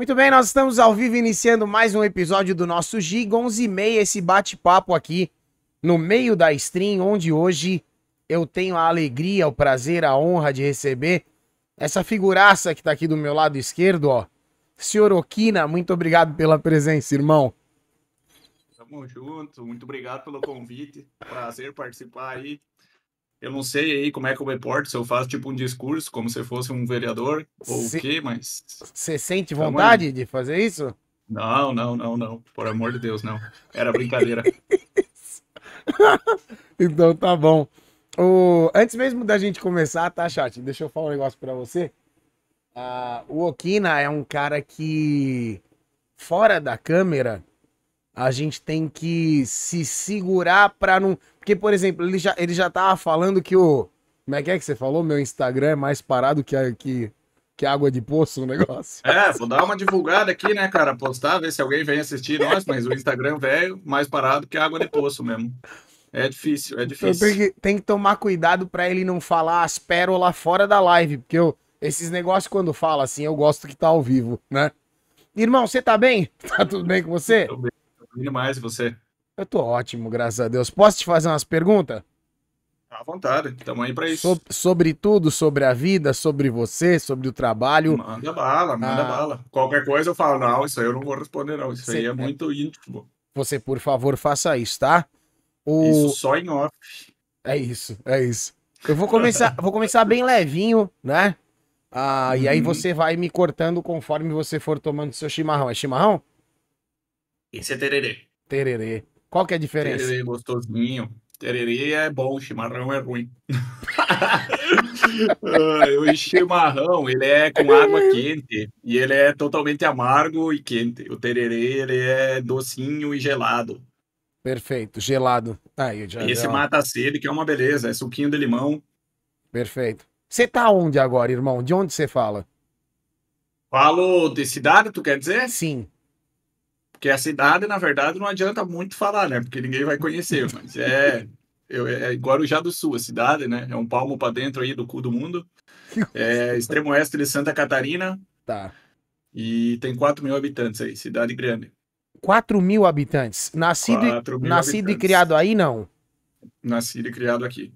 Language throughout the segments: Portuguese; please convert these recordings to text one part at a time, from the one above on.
Muito bem, nós estamos ao vivo iniciando mais um episódio do nosso Giga 11 e meia, esse bate-papo aqui no meio da stream, onde hoje eu tenho a alegria, o prazer, a honra de receber essa figuraça que tá aqui do meu lado esquerdo, ó. Senhor Okina, muito obrigado pela presença, irmão. Tamo junto, muito obrigado pelo convite. Prazer participar aí. Eu não sei aí como é que eu me porto, se eu faço tipo um discurso, como se fosse um vereador ou Se- o quê, mas. Você sente vontade de fazer isso? Não, não, não, não. Por amor de Deus, não. Era brincadeira. Então tá bom. O... Antes mesmo da gente começar, tá, chat? Deixa eu falar um negócio pra você. Ah, o Okina é um cara que, fora da câmera, a gente tem que se segurar pra não. Porque, por exemplo, ele já, ele já tava falando que o. Como é que é que você falou? Meu Instagram é mais parado que, a, que, que água de poço, o negócio. É, vou dar uma divulgada aqui, né, cara? Postar, ver se alguém vem assistir nós, mas o Instagram velho, mais parado que água de poço mesmo. É difícil, é Então difícil. tem que, tem que tomar cuidado pra ele não falar as pérolas fora da live, porque eu, esses negócios quando fala assim, eu gosto que tá ao vivo, né? Irmão, você tá bem? Tá tudo bem com você? Tô bem, tô bem demais, e você? Eu tô ótimo, graças a Deus. Posso te fazer umas perguntas? À vontade, tamo aí pra isso. So- sobre tudo, sobre a vida, sobre você, sobre o trabalho. Manda bala, manda Ah. bala. Qualquer coisa eu falo, não, isso aí eu não vou responder, não. Isso aí Cê- é muito íntimo. Você, por favor, faça isso, tá? O... Isso só em off. É isso, é isso. Eu vou começar, vou começar bem levinho, né? Ah, E aí Uhum. você vai me cortando conforme você for tomando seu chimarrão. É chimarrão? Esse é tererê. Tererê. Qual que é a diferença? Tererê gostosinho. Tererê é bom, chimarrão é ruim. O chimarrão, ele é com água quente e ele é totalmente amargo e quente. O tererê, ele é docinho e gelado. Perfeito, gelado. Aí, já, Esse já- mata a sede, que é uma beleza, é suquinho de limão. Perfeito. Você tá onde agora, irmão? De onde você fala? Falo de cidade, tu quer dizer? Sim. Porque a cidade, na verdade, não adianta muito falar, né? Porque ninguém vai conhecer, mas é, eu, é Guarujá do Sul, a cidade, né? É um palmo para dentro aí do cu do mundo. É extremo oeste de Santa Catarina Tá. e tem 4 mil habitantes aí, cidade grande. 4 mil habitantes. Nascido, e- 4 mil nascido e habitantes. criado aí, não. Nascido e criado aqui.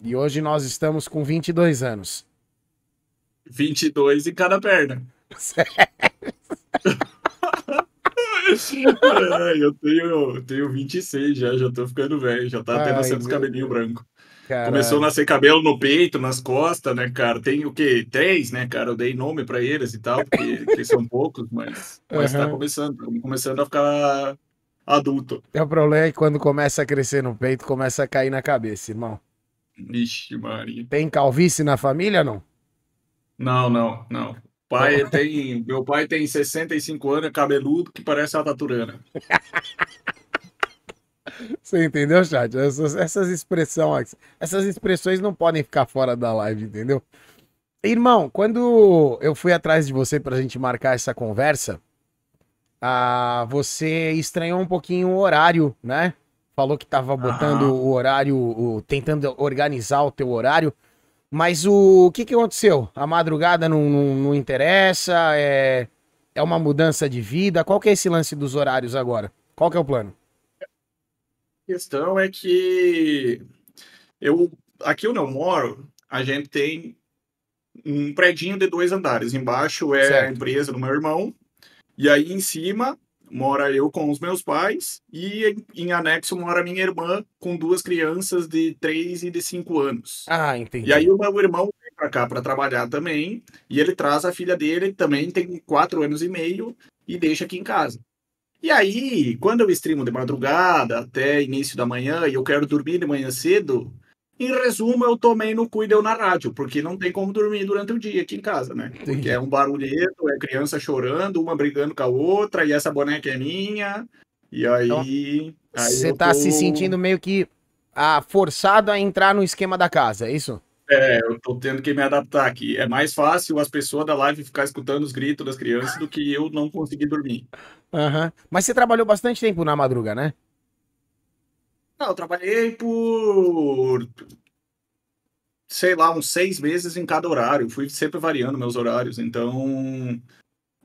E hoje nós estamos com 22 anos. 22 em cada perna. Eu tenho, eu tenho 26 já, já tô ficando velho, já tá até nascendo os cabelinhos brancos. Começou a nascer cabelo no peito, nas costas, né, cara? Tem o quê? Três, né, cara? Eu dei nome pra eles e tal, porque, porque são poucos, mas, mas tá Aham. começando, tá começando a ficar adulto. É o problema é que quando começa a crescer no peito, começa a cair na cabeça, irmão. Vixe, Maria. Tem calvície na família, não? Não, não, não. Pai tem, meu pai tem 65 anos, é cabeludo que parece a Taturana. Você entendeu, chat? Essas, essas expressões, essas expressões não podem ficar fora da live, entendeu? Irmão, quando eu fui atrás de você pra gente marcar essa conversa, ah, você estranhou um pouquinho o horário, né? Falou que tava botando Aham. o horário, o- tentando organizar o teu horário. Mas o, que que aconteceu? A madrugada não, não, não interessa? É, é uma mudança de vida? Qual que é esse lance dos horários agora? Qual que é o plano? A questão é que eu aqui onde eu moro, a gente tem um predinho de dois andares. Embaixo é a Certo. empresa do meu irmão, e aí em cima mora eu com os meus pais, e em, em anexo mora minha irmã com duas crianças de 3 e de 5 anos. Ah, entendi. E aí o meu irmão vem pra cá para trabalhar também, e ele traz a filha dele, também tem quatro anos e meio, e deixa aqui em casa. E aí, quando eu streamo de madrugada até início da manhã e eu quero dormir de manhã cedo, em resumo, eu tomei no cu e deu na rádio, porque não tem como dormir durante o dia aqui em casa, né? Entendi. Porque é um barulhento, é criança chorando, uma brigando com a outra, e essa boneca é minha. E aí. Você eu tá se tô- sentindo meio que ah, forçado a entrar no esquema da casa, é isso? É, eu tô tendo que me adaptar aqui. É mais fácil as pessoas da live ficar escutando os gritos das crianças do que eu não conseguir dormir. Aham. Mas você trabalhou bastante tempo na madruga, né? Não, eu trabalhei por, sei lá, uns seis meses em cada horário. Fui sempre variando meus horários. Então,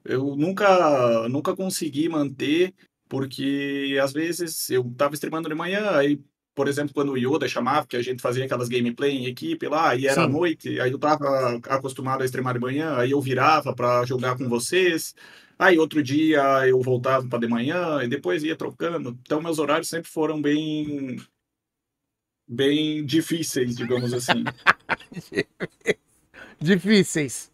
Eu nunca, nunca consegui manter, porque às vezes eu tava streamando de manhã, aí, por exemplo, quando o Yoda chamava, que a gente fazia aquelas gameplay em equipe lá, e era Sim. noite, aí eu tava acostumado a streamar de manhã, aí eu virava para jogar com vocês. Aí outro dia eu voltava para de manhã e depois ia trocando. Então meus horários sempre foram bem bem difíceis, digamos assim. Difíceis.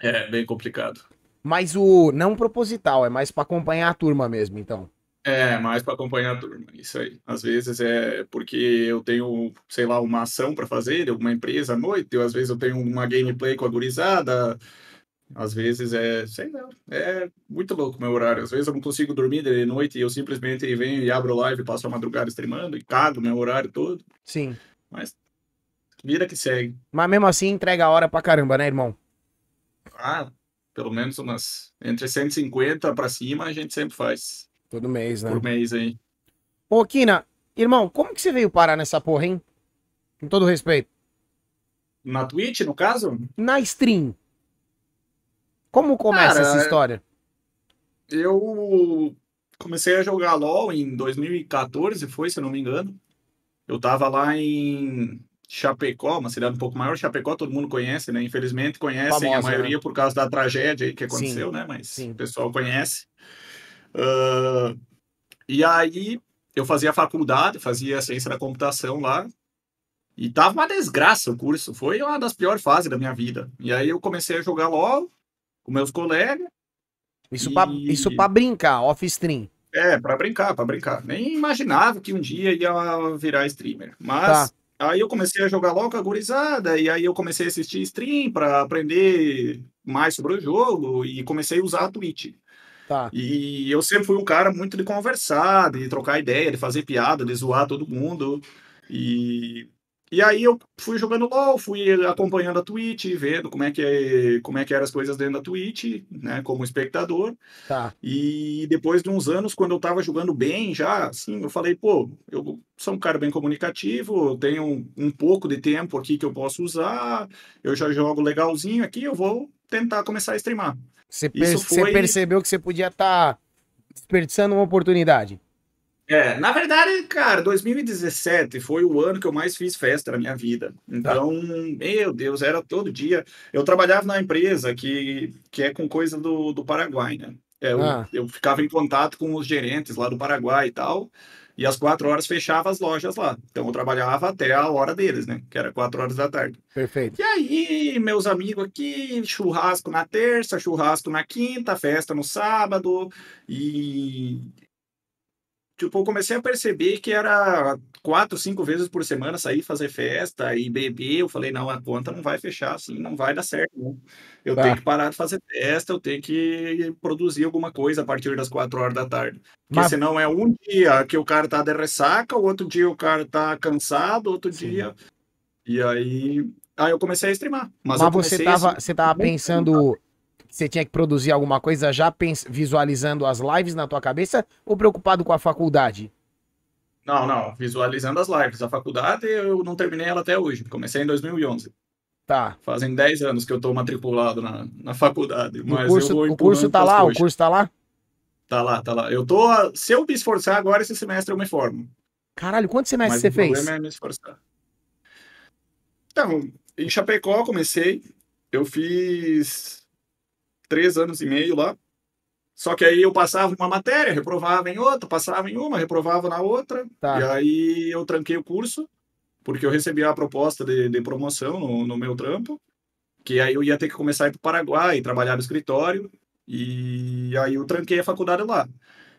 É, bem complicado. Mas o não proposital, é mais pra acompanhar a turma mesmo, então. É, mais para acompanhar a turma, isso aí. Às vezes é porque eu tenho, sei lá, uma ação para fazer, uma empresa à noite, ou às vezes eu tenho uma gameplay com a gurizada, às vezes é, sei lá, é muito louco o meu horário. Às vezes eu não consigo dormir de noite e eu simplesmente venho e abro live, passo a madrugada streamando e cago meu horário todo, Sim. mas vida que segue. Mas mesmo assim entrega a hora pra caramba, né, irmão? Ah, pelo menos umas entre 150 para cima a gente sempre faz Todo mês, né? por mês aí. Ô, Kina, irmão, como que você veio parar nessa porra, hein? Com todo respeito. Na Twitch, no caso, Na stream. Como começa Cara, essa história? Eu comecei a jogar LoL em 2014, foi, se não me engano. Eu tava lá em Chapecó, uma cidade um pouco maior. Chapecó todo mundo conhece, né? Infelizmente conhecem Famosa, a maioria por causa da tragédia que aconteceu, né? Mas sim. o pessoal conhece. Ah, e aí eu fazia faculdade, fazia ciência da computação lá. E tava uma desgraça o curso. Foi uma das piores fases da minha vida. E aí eu comecei a jogar LoL com meus colegas. Isso, pra, e- isso pra brincar, off-stream. É, pra brincar, pra brincar. Nem imaginava que um dia ia virar streamer. Mas Tá. aí eu comecei a jogar LOL com a gurizada, e aí eu comecei a assistir stream pra aprender mais sobre o jogo, e comecei a usar a Twitch. Tá. E eu sempre fui um cara muito de conversar, de trocar ideia, de fazer piada, de zoar todo mundo. E, e aí eu fui jogando LOL, fui acompanhando a Twitch, vendo como é que, como é que eram as coisas dentro da Twitch, né, como espectador. Tá. E depois de uns anos, quando eu tava jogando bem já, assim, eu falei, pô, eu sou um cara bem comunicativo, tenho um, um pouco de tempo aqui que eu posso usar, eu já jogo legalzinho aqui, eu vou tentar começar a streamar. Você, per- você foi- percebeu que você podia estar desperdiçando uma oportunidade. É, na verdade, cara, 2017 foi o ano que eu mais fiz festa na minha vida. Então, meu Deus, era todo dia. Eu trabalhava na empresa que, que é com coisa do, do Paraguai, né? É, eu, Ah. eu ficava em contato com os gerentes lá do Paraguai e tal, e às quatro horas fechava as lojas lá. Então, eu trabalhava até a hora deles, né? Que era quatro horas da tarde. Perfeito. E aí, meus amigos aqui, churrasco na terça, churrasco na quinta, festa no sábado. E. Tipo, eu comecei a perceber que era quatro, cinco vezes por semana sair fazer festa e beber. Eu falei, não, a conta não vai fechar assim, não vai dar certo. Não. Eu Tá. tenho que parar de fazer festa, eu tenho que produzir alguma coisa a partir das quatro horas da tarde. Porque Mas- senão é um dia que o cara tá de ressaca, o outro dia o cara tá cansado, outro Sim. dia. E aí. Aí eu comecei a streamar. Mas, Mas, você tava, assim, você tava pensando você tinha que produzir alguma coisa já visualizando as lives na tua cabeça ou preocupado com a faculdade? Não, não, visualizando as lives. A faculdade eu não terminei ela até hoje. Comecei em 2011. Tá. Fazem 10 anos que eu tô matriculado na, na faculdade. E Mas o curso, o curso tá lá? O coxas. curso tá lá? Tá lá, tá lá. Eu tô. Se eu me esforçar agora, esse semestre eu me formo. Caralho, quantos semestres você o fez? problema é me esforçar. Então, em Chapecó eu comecei. Eu fiz três anos e meio lá. Só que aí eu passava uma matéria, reprovava em outra, passava em uma, reprovava na outra. Tá. E aí eu tranquei o curso, porque eu recebi a proposta de, de promoção no, no meu trampo. Que aí eu ia ter que começar a ir para o Paraguai, trabalhar no escritório. E aí eu tranquei a faculdade lá.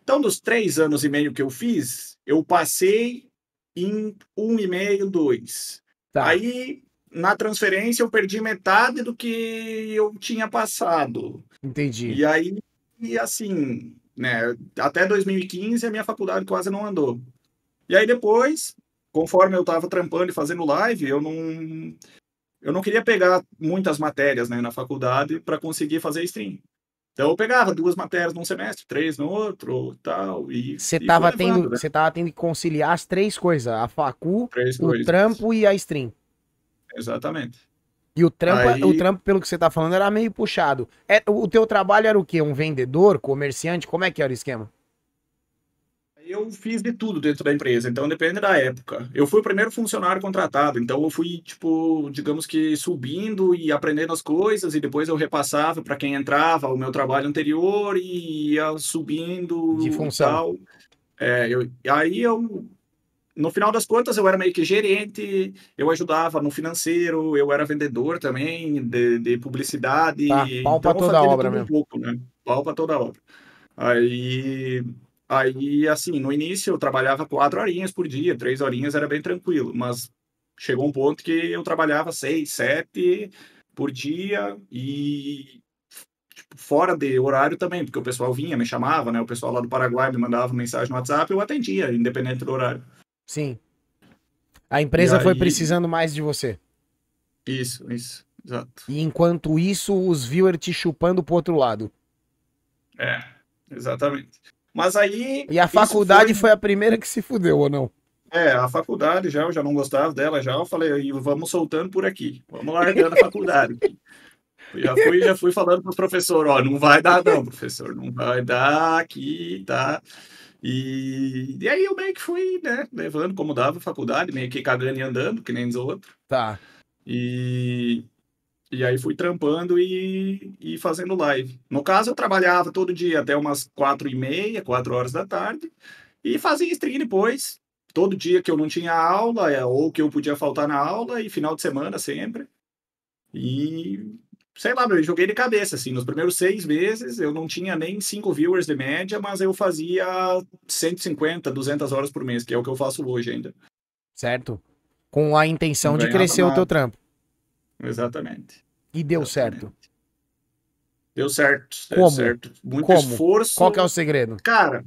Então, dos três anos e meio que eu fiz, eu passei em um e meio, dois. Tá. Aí, na transferência, eu perdi metade do que eu tinha passado. Entendi. E aí, e assim, né, até 2015 a minha faculdade quase não andou. E aí depois, conforme eu estava trampando e fazendo live, eu não eu não queria pegar muitas matérias, né, na faculdade para conseguir fazer stream. Então eu pegava duas matérias num semestre, três no outro, tal, e Você tava, fui tendo, levando, né, você tava tendo que conciliar as três coisas: a facu, três o coisas. trampo e a stream. Exatamente. E o trampo, Aí- o trampo, pelo que você tá falando, era meio puxado. É, o teu trabalho era o quê? Um vendedor, comerciante? Como é que era o esquema? Eu fiz de tudo dentro da empresa, então depende da época. Eu fui o primeiro funcionário contratado, então eu fui, tipo, digamos que subindo e aprendendo as coisas, e depois eu repassava para quem entrava o meu trabalho anterior e ia subindo De e função. tal. É, eu, aí eu, no final das contas, eu era meio que gerente, eu ajudava no financeiro, eu era vendedor também de, de publicidade. Tá, pau pra então eu toda de obra tudo um mesmo. pouco, né? Pau pra toda obra. Aí, aí, assim, no início eu trabalhava quatro horinhas por dia, três horinhas era bem tranquilo, mas chegou um ponto que eu trabalhava seis, sete por dia e tipo, fora de horário também, porque o pessoal vinha, me chamava, né? O pessoal lá do Paraguai me mandava mensagem no WhatsApp, eu atendia, independente do horário. Sim. A empresa E foi aí- precisando mais de você. Isso, isso, exato. E enquanto isso, os viewers te chupando pro outro lado. É, exatamente. Mas aí. E a faculdade foi... a primeira que se fudeu, ou não? É, a faculdade já, eu já não gostava dela, já eu falei, "E vamos soltando por aqui, vamos largando a faculdade. Eu Já fui, já fui falando para os professores, ó, não vai dar não, professor, não vai dar aqui, tá? E, e aí eu meio que fui, né, levando como dava a faculdade, meio que cagando e andando, que nem os outros. Tá. E, e aí fui trampando e, e fazendo live. No caso, eu trabalhava todo dia até umas quatro e meia, quatro horas da tarde, e fazia stream depois, todo dia que eu não tinha aula, é, ou que eu podia faltar na aula, e final de semana sempre. E sei lá, eu joguei de cabeça, assim, nos primeiros seis meses eu não tinha nem cinco viewers de média, mas eu fazia 150, 200 horas por mês, que é o que eu faço hoje ainda. Certo? Com a intenção Não de crescer o teu trampo. Exatamente. E deu Exatamente. certo. Deu certo. Deu Como? certo. Muito Como? esforço. Qual que é o segredo? Cara,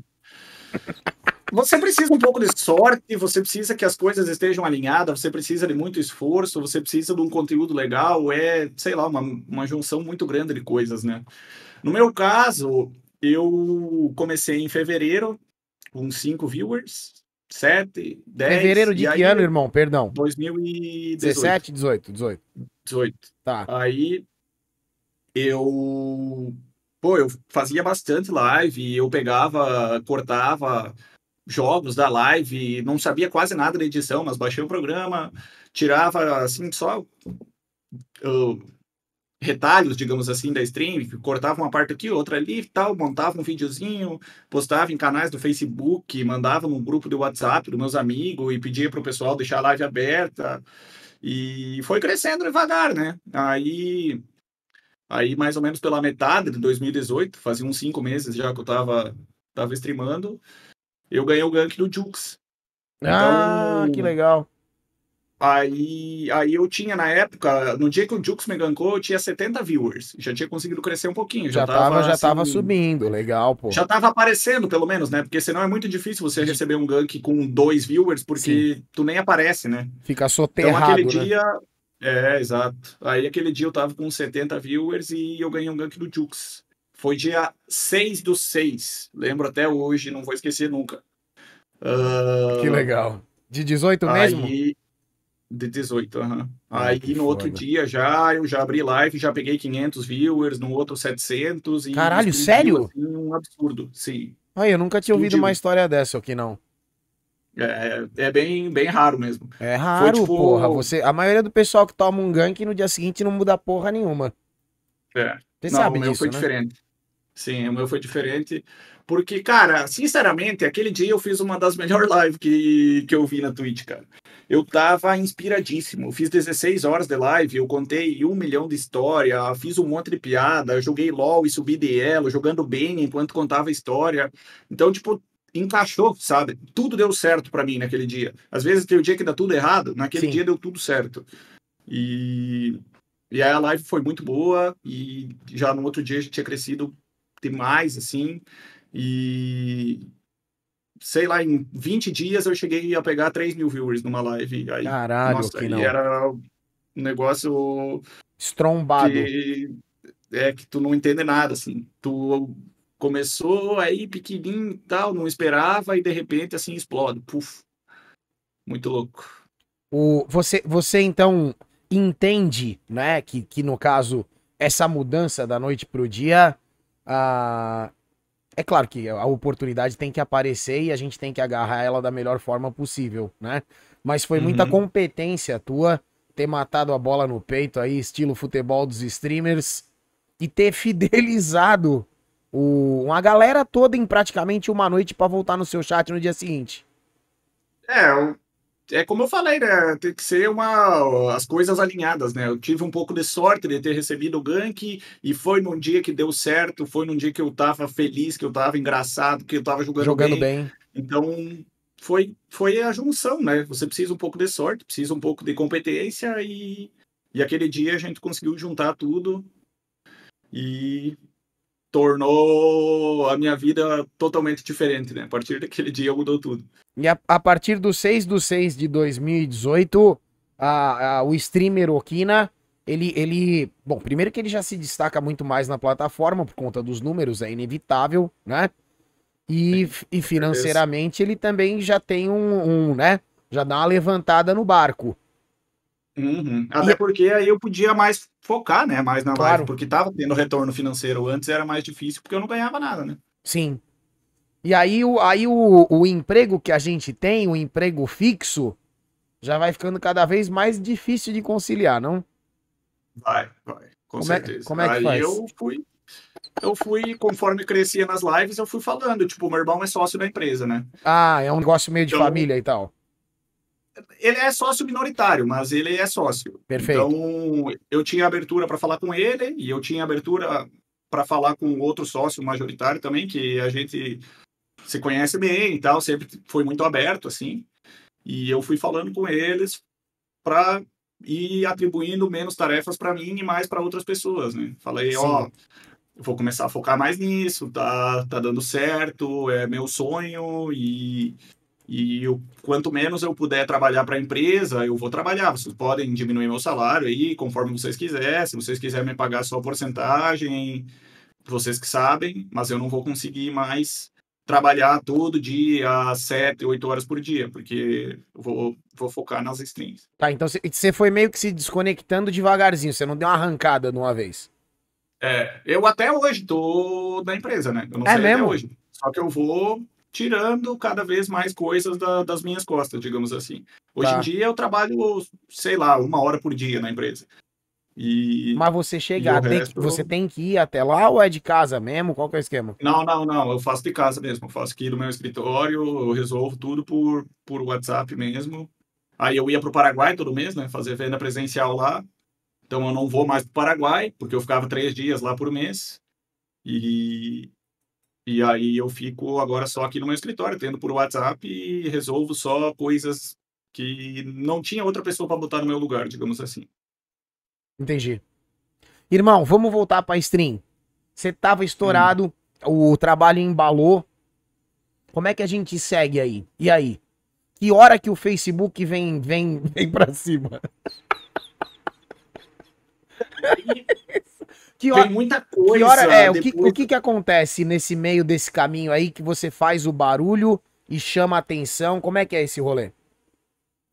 você precisa um pouco de sorte, você precisa que as coisas estejam alinhadas, você precisa de muito esforço, você precisa de um conteúdo legal, é, sei lá, uma, uma junção muito grande de coisas, né? No meu caso, eu comecei em fevereiro, com cinco viewers, sete, dez. Fevereiro de que ano, irmão? Perdão. 2018. 17, 18, 18. 18. Tá. Aí eu, pô, eu fazia bastante live, eu pegava, cortava jogos da live, não sabia quase nada da edição, mas baixei o programa, tirava assim só uh, retalhos, digamos assim, da stream, cortava uma parte aqui, outra ali, e tal, montava um videozinho, postava em canais do Facebook, mandava no grupo do WhatsApp dos meus amigos e pedia para o pessoal deixar a live aberta. E foi crescendo devagar, né? Aí, aí mais ou menos pela metade de 2018, fazia uns cinco meses já que eu tava, tava streamando, eu ganhei o gank do Jux. Ah, Então- que legal. Aí, aí eu tinha na época, no dia que o Jux me gankou, eu tinha 70 viewers. Já tinha conseguido crescer um pouquinho. Já tava, já assim, tava subindo. Legal, pô. Já tava aparecendo, pelo menos, né? Porque senão é muito difícil você receber um gank com dois viewers, porque tu nem aparece, né? Fica Então soterrado, aquele né? dia. É, exato. Aí aquele dia eu tava com 70 viewers e eu ganhei um gank do Jux. Foi dia 6 do 6. Lembro até hoje, não vou esquecer nunca. Ah, Que legal. De 18 mesmo? Aí, de 18, aham. Ah, Aí que no outro foda. dia já, eu já abri live, já peguei 500 viewers, no outro 700 e... Caralho, sério? assim, um absurdo, sim. Ai, eu nunca tinha ouvido uma história dessa aqui, não. É, é bem, bem raro mesmo. É raro, tipo- porra. Você, a maioria do pessoal que toma um gank no dia seguinte não muda porra nenhuma. É. Você Não, sabe o meu disso, foi né? diferente. Sim, o meu foi diferente. Porque, cara, sinceramente, aquele dia eu fiz uma das melhores lives que, que eu vi na Twitch, cara. Eu tava inspiradíssimo. Eu fiz 16 horas de live, eu contei um milhão de história, fiz um monte de piada, joguei LOL e subi de elo, jogando bem enquanto contava a história. Então, tipo, encaixou, sabe? Tudo deu certo pra mim naquele dia. Às vezes tem o dia que dá tudo errado, naquele Sim. dia deu tudo certo. E, e aí a live foi muito boa e já no outro dia já tinha crescido demais, assim. E sei lá, em 20 dias eu cheguei a pegar 3 mil viewers numa live. Aí, Caralho, nossa, que não. era um negócio Estrombado. que é que tu não entende nada, assim. Tu começou aí pequenininho e tal, não esperava e de repente assim explode. Puf. Muito louco. O, você, você então entende, né, que, que no caso, essa mudança da noite pro dia, ah, é claro que a oportunidade tem que aparecer e a gente tem que agarrar ela da melhor forma possível, né? Mas foi muita Uhum. competência tua ter matado a bola no peito aí, estilo futebol dos streamers, e ter fidelizado o, uma galera toda em praticamente uma noite pra voltar no seu chat no dia seguinte. É, o- é como eu falei, né? Tem que ser uma, as coisas alinhadas, né? Eu tive um pouco de sorte de ter recebido o gank e foi num dia que deu certo, foi num dia que eu tava feliz, que eu tava engraçado, que eu tava jogando, Jogando bem. bem. Então, foi, foi a junção, né? Você precisa um pouco de sorte, precisa um pouco de competência e, e aquele dia a gente conseguiu juntar tudo e tornou a minha vida totalmente diferente, né? A partir daquele dia mudou tudo. E a, a partir do 6 do 6 de 2018, a, a- o streamer Okina, ele, ele. Bom, primeiro que ele já se destaca muito mais na plataforma por conta dos números, é inevitável, né? E, e financeiramente ele também já tem um, um, né? Já dá uma levantada no barco. Uhum. Até porque aí eu podia mais focar, né? Mais na Claro. live, porque tava tendo retorno financeiro. Antes era mais difícil porque eu não ganhava nada, né? Sim. E aí, o, aí o, o emprego que a gente tem, o emprego fixo, já vai ficando cada vez mais difícil de conciliar, não? Vai, vai, com Como é- certeza. como é que aí faz? eu fui, eu fui, conforme crescia nas lives, eu fui falando, tipo, meu irmão é sócio da empresa, né? Ah, é um negócio meio de Então- família e tal. Ele é sócio minoritário, mas ele é sócio. Perfeito. Então, eu tinha abertura para falar com ele e eu tinha abertura para falar com outro sócio majoritário também, que a gente se conhece bem e tal, sempre foi muito aberto, assim. E eu fui falando com eles para ir atribuindo menos tarefas para mim e mais para outras pessoas, né? Falei, ó, eu vou começar a focar mais nisso, tá, tá dando certo, é meu sonho e, e eu, quanto menos eu puder trabalhar para a empresa, eu vou trabalhar. Vocês podem diminuir meu salário aí, conforme vocês quiserem. Se vocês quiserem me pagar só porcentagem, vocês que sabem, mas eu não vou conseguir mais trabalhar todo dia, sete, oito horas por dia, porque eu vou, vou focar nas streams. Tá, então você foi meio que se desconectando devagarzinho, você não deu uma arrancada de uma vez. É, eu até hoje tô na empresa, né? Eu não É sei mesmo? até hoje. Só que eu vou tirando cada vez mais coisas da- das minhas costas, digamos assim. Hoje Tá. em dia eu trabalho, sei lá, uma hora por dia na empresa. E. Mas você chega, o tem que- resto- você tem que ir até lá ou é de casa mesmo? Qual que é o esquema? Não, não, não. Eu faço de casa mesmo. Eu faço aqui do meu escritório, eu resolvo tudo por, por WhatsApp mesmo. Aí eu ia pro Paraguai todo mês, né? Fazer venda presencial lá. Então eu não vou mais pro Paraguai, porque eu ficava três dias lá por mês. E, e aí eu fico agora só aqui no meu escritório, tendo por WhatsApp e resolvo só coisas que não tinha outra pessoa para botar no meu lugar, digamos assim. Entendi. Irmão, vamos voltar pra stream. Você tava estourado, o trabalho embalou. Como é que a gente segue aí? E aí? Que hora que o Facebook vem, vem, vem pra cima? Que hora, Tem muita coisa. que hora é, o que, depois- o que que acontece nesse meio desse caminho aí que você faz o barulho e chama a atenção? Como é que é esse rolê?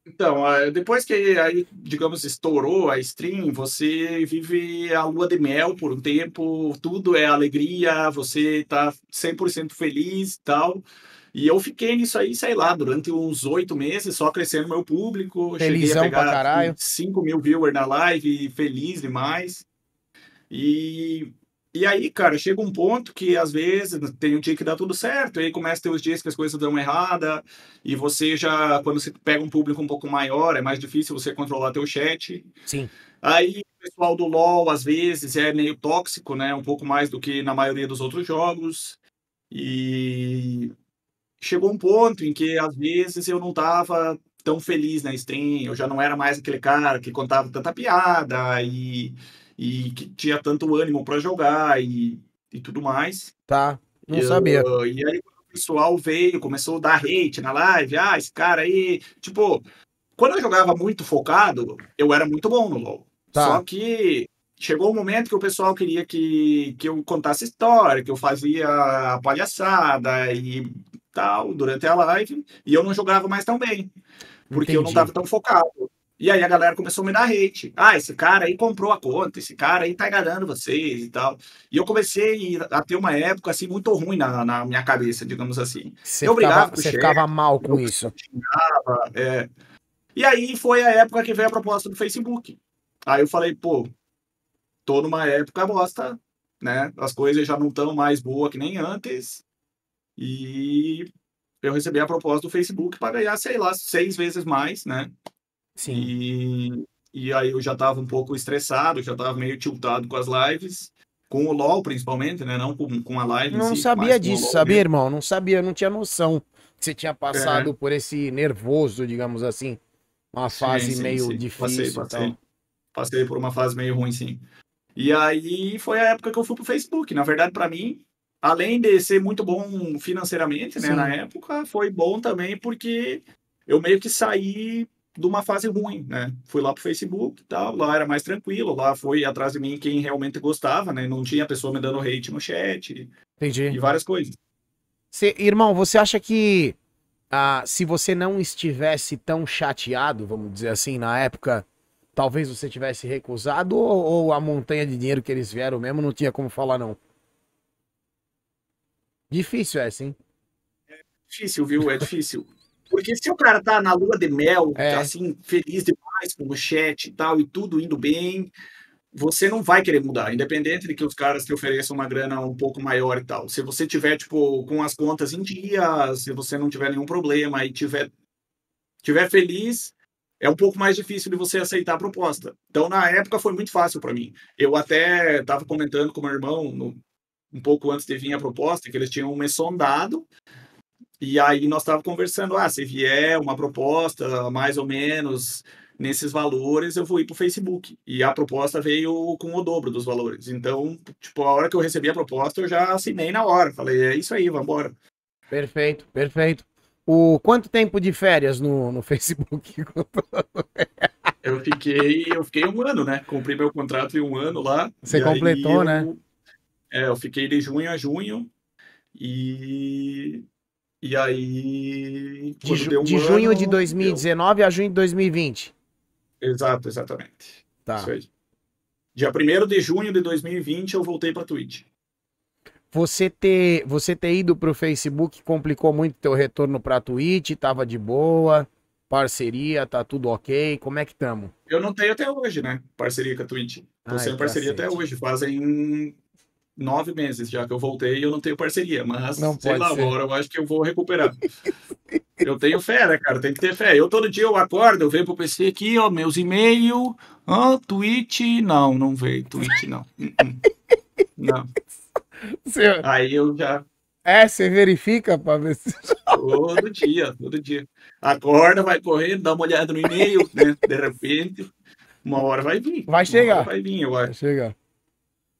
Então, ah, depois que aí, digamos, estourou a stream, você vive a lua de mel por um tempo, tudo é alegria, você tá 100% feliz e tal. E eu fiquei nisso aí, sei lá, durante uns oito meses, só crescendo meu público. Felizão cheguei a pra pegar caralho. 5 mil viewers na live, feliz demais. E, e aí, cara, chega um ponto que às vezes tem um dia que dá tudo certo, e aí começa a ter os dias que as coisas dão errada, e você já, quando você pega um público um pouco maior, é mais difícil você controlar teu chat. Sim. Aí o pessoal do LoL, às vezes, é meio tóxico, né? Um pouco mais do que na maioria dos outros jogos. E chegou um ponto em que, às vezes, eu não tava tão feliz na stream, eu já não era mais aquele cara que contava tanta piada e, e que tinha tanto ânimo para jogar e, e tudo mais. Tá. Não sabia. uh, E aí o pessoal veio, começou a dar hate na live, ah, esse cara aí, tipo, quando eu jogava muito focado, eu era muito bom no LoL. Tá. Só que chegou um momento que o pessoal queria que, que eu contasse história, que eu fazia a palhaçada e tal durante a live, e eu não jogava mais tão bem, porque eu não Entendi. estava tão focado. E aí a galera começou a me dar hate. Ah, esse cara aí comprou a conta, esse cara aí tá enganando vocês e tal. E eu comecei a ter uma época assim muito ruim na, na minha cabeça, digamos assim. Você, eu ficava, você chefe, ficava mal com isso. Xingava, é. E aí foi a época que veio a proposta do Facebook. Aí eu falei, pô, tô numa época bosta, né? As coisas já não estão mais boas que nem antes. E eu recebi a proposta do Facebook para ganhar, sei lá, seis vezes mais, né? Sim. E, e aí eu já estava um pouco estressado, já estava meio tiltado com as lives, com o LoL principalmente, né? Não com, com a live. Não si, sabia disso, sabia, mesmo. irmão? Não sabia, não tinha noção que você tinha passado é. por esse nervoso, digamos assim. Uma fase sim, meio sim. difícil. Passei, passei, passei por uma fase meio ruim, sim. E aí foi a época que eu fui pro Facebook. Na verdade, para mim, além de ser muito bom financeiramente, né, na época, foi bom também porque eu meio que saí de uma fase ruim, né? Fui lá pro Facebook e tal, lá era mais tranquilo, lá foi atrás de mim quem realmente gostava, né? Não tinha pessoa me dando hate no chat. Entendi. E várias coisas. Cê, irmão, você acha que ah, se você não estivesse tão chateado, vamos dizer assim, na época, talvez você tivesse recusado ou, ou a montanha de dinheiro que eles vieram mesmo não tinha como falar não? Difícil é, sim. É difícil, viu? É difícil. Porque se o cara tá na lua de mel, é. tá assim, feliz demais com o chat e tal, e tudo indo bem, você não vai querer mudar, independente de que os caras te ofereçam uma grana um pouco maior e tal. Se você tiver, tipo, com as contas em dia, se você não tiver nenhum problema e tiver, tiver feliz, é um pouco mais difícil de você aceitar a proposta. Então, na época, foi muito fácil para mim. Eu até estava comentando com meu irmão, no, um pouco antes de vir a proposta, que eles tinham me sondado, e aí nós estávamos conversando, ah, se vier uma proposta mais ou menos nesses valores, eu vou ir para o Facebook. E a proposta veio com o dobro dos valores. Então, tipo, a hora que eu recebi a proposta, eu já assinei na hora. Falei, é isso aí, vamos embora. Perfeito, perfeito. O quanto tempo de férias no, no Facebook? eu fiquei, eu fiquei um ano, né? Cumpri meu contrato em um ano lá. Você completou, eu, né? É, eu fiquei de junho a junho e e aí de, ju um de junho ano, de 2019 deu... a junho de 2020. Exato, exatamente. Tá. Isso aí. Dia 1 de junho de 2020 eu voltei para Twitch. Você ter, você ter ido pro Facebook complicou muito teu retorno para Twitch, tava de boa, parceria, tá tudo ok, como é que tamo? Eu não tenho até hoje, né, parceria com a Twitch. Tô Ai, sem parceria até hoje, fazem nove meses já que eu voltei e eu não tenho parceria, mas não sei lá, ser. agora eu acho que eu vou recuperar. eu tenho fé, né, cara? Tem que ter fé. Eu todo dia eu acordo, eu venho pro PC aqui, ó, meus e-mails, ó, Twitch, não, não veio, Twitch não. Uh -uh. não. Seu... Aí eu já. É, você verifica para ver se. todo dia, todo dia. Acorda, vai correndo, dá uma olhada no e-mail, né? De repente, uma hora vai vir. Vai chegar. vai vir, eu acho. Vai chegar.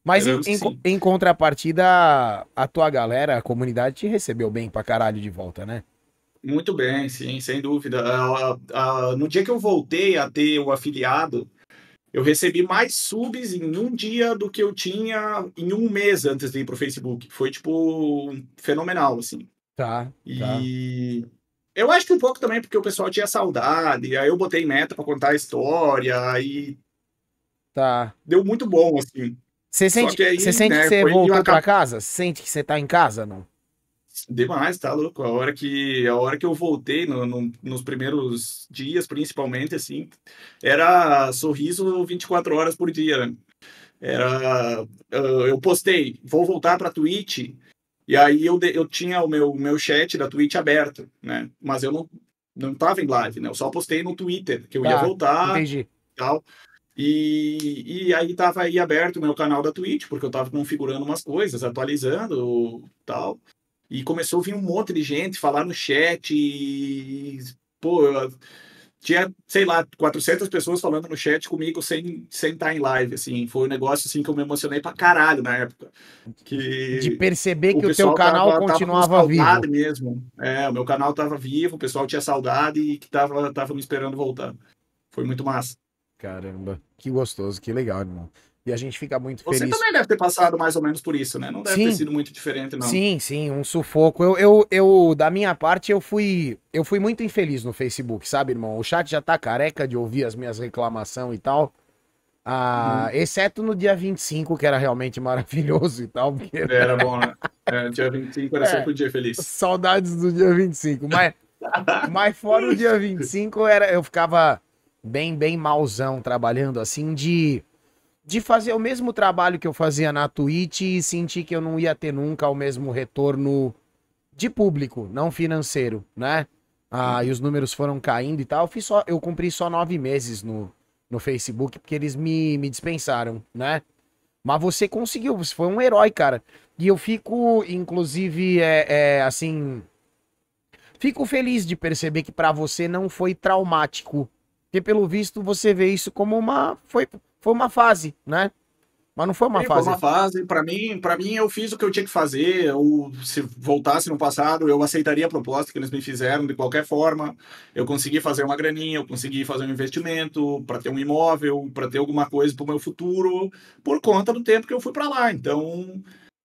Mas em, em, em, contrapartida, a tua galera, a comunidade te recebeu bem pra caralho de volta, né? Muito bem, sim, sem dúvida. no dia que eu voltei a ter o afiliado, eu recebi mais subs em um dia do que eu tinha em um mês antes de ir pro Facebook. Foi, tipo, fenomenal, assim. Tá. E tá. eu acho que um pouco também porque o pessoal tinha saudade, aí eu botei meta para contar a história, aí. Tá. Deu muito bom, assim. Você sente, aí, você sente né, que você voltou para casa? Sente que você tá em casa, não? Demais, tá louco. A hora que, a hora que eu voltei, no, no, nos primeiros dias, principalmente, assim, era sorriso 24 horas por dia. Né? Era. Uh, eu postei, vou voltar pra Twitch, e aí eu, eu tinha o meu, meu chat da Twitch aberto, né? Mas eu não, não tava em live, né? Eu só postei no Twitter que eu tá, ia voltar. Entendi. Tal. E, e aí estava aí aberto o meu canal da Twitch, porque eu estava configurando umas coisas, atualizando tal. E começou a vir um monte de gente falar no chat. E, pô, tinha, sei lá, 400 pessoas falando no chat comigo sem, sem estar em live, assim. Foi um negócio, assim, que eu me emocionei pra caralho na época. Que de perceber que o, teu canal tava, continuava tava vivo. mesmo. É, o meu canal tava vivo, o pessoal tinha saudade e que tava, tava me esperando voltar. Foi muito massa. Caramba, que gostoso, que legal, irmão. E a gente fica muito Você feliz. também deve ter passado mais ou menos por isso, né? Não deve Sim. ter sido muito diferente, não. Sim, sim, um sufoco. Eu, eu, eu, da minha parte, eu fui, eu fui muito infeliz no Facebook, sabe, irmão? O chat já tá careca de ouvir as minhas reclamações e tal. Ah, Exceto no dia 25, que era realmente maravilhoso e tal, porque Era bom, né? É, dia 25 era É. sempre um dia feliz. saudades do dia 25. Mas, mas fora o dia 25, era, eu ficava bem, bem malzão trabalhando assim, de, de fazer o mesmo trabalho que eu fazia na Twitch e sentir que eu não ia ter nunca o mesmo retorno de público, não financeiro, né? Ah, e os números foram caindo e tal. Eu, fiz só, eu cumpri só nove meses no, no Facebook, porque eles me, me dispensaram, né? Mas você conseguiu, você foi um herói, cara. E eu fico, inclusive, é, é, assim. Fico feliz de perceber que pra você não foi traumático. Porque, pelo visto, você vê isso como uma. Foi, foi uma fase, né? Mas não foi uma Sim, fase. Foi uma fase. Para mim, para mim, eu fiz o que eu tinha que fazer. Eu, se voltasse no passado, eu aceitaria a proposta que eles me fizeram de qualquer forma. Eu consegui fazer uma graninha, eu consegui fazer um investimento para ter um imóvel, para ter alguma coisa para o meu futuro, por conta do tempo que eu fui para lá. Então,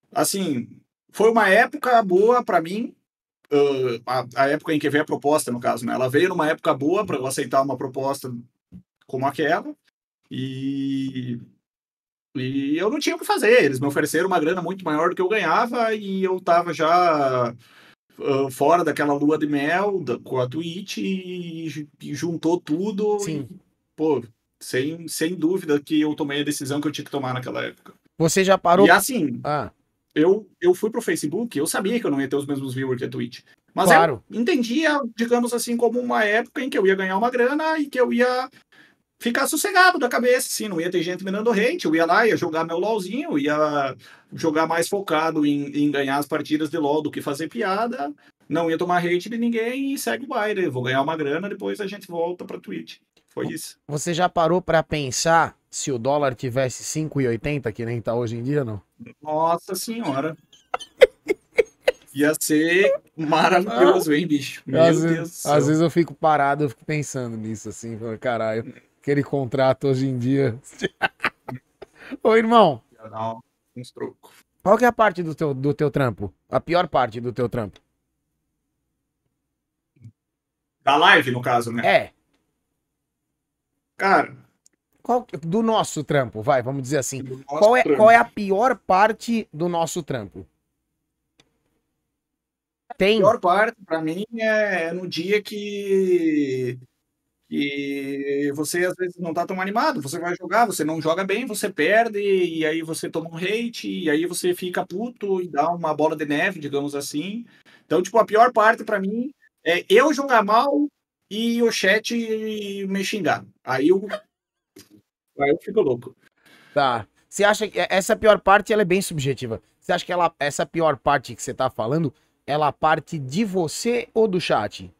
assim, foi uma época boa para mim. Uh, a, a época em que veio a proposta, no caso, né? Ela veio numa época boa para aceitar uma proposta como aquela. E e eu não tinha o que fazer. Eles me ofereceram uma grana muito maior do que eu ganhava e eu tava já ah, fora daquela lua de mel da- com a Twitch e, e juntou tudo. Sim. E, pô, sem, sem dúvida que eu tomei a decisão que eu tinha que tomar naquela época. Você já parou. E assim, Ah, eu, eu fui pro Facebook, eu sabia que eu não ia ter os mesmos viewers que a Twitch. Mas Claro. eu entendia, digamos assim, como uma época em que eu ia ganhar uma grana e que eu ia ficar sossegado da cabeça, assim, não ia ter gente me dando hate, eu ia lá, ia jogar meu LOLzinho, ia jogar mais focado em, em ganhar as partidas de LOL do que fazer piada, não ia tomar hate de ninguém e segue o baile, vou ganhar uma grana, depois a gente volta pra Twitch. Foi isso. você já parou pra pensar se o dólar tivesse 5,80, que nem tá hoje em dia, não? Nossa senhora. Ia ser maravilhoso, hein, bicho? Meu às, Deus do vezes, céu. às vezes eu fico parado, eu fico pensando nisso, assim, falando, caralho, aquele contrato hoje em dia. Ô, irmão, Ia dar uns trocos. qual que é a parte do teu, do teu trampo? A pior parte do teu trampo? Da live, no caso, né? É. Cara, Qual, do nosso trampo, vai, vamos dizer assim. Qual é, trampo. qual é a pior parte do nosso trampo? A Tem. pior parte, pra mim, é no dia que, que você às vezes não tá tão animado. Você vai jogar, você não joga bem, você perde, e aí você toma um hate, e aí você fica puto e dá uma bola de neve, digamos assim. Então, tipo, a pior parte pra mim é eu jogar mal e o chat me xingar. Aí eu, aí eu fico louco. Tá. Você acha que essa pior parte ela é bem subjetiva? Você acha que ela, essa pior parte que você tá falando, ela parte de você ou do chat?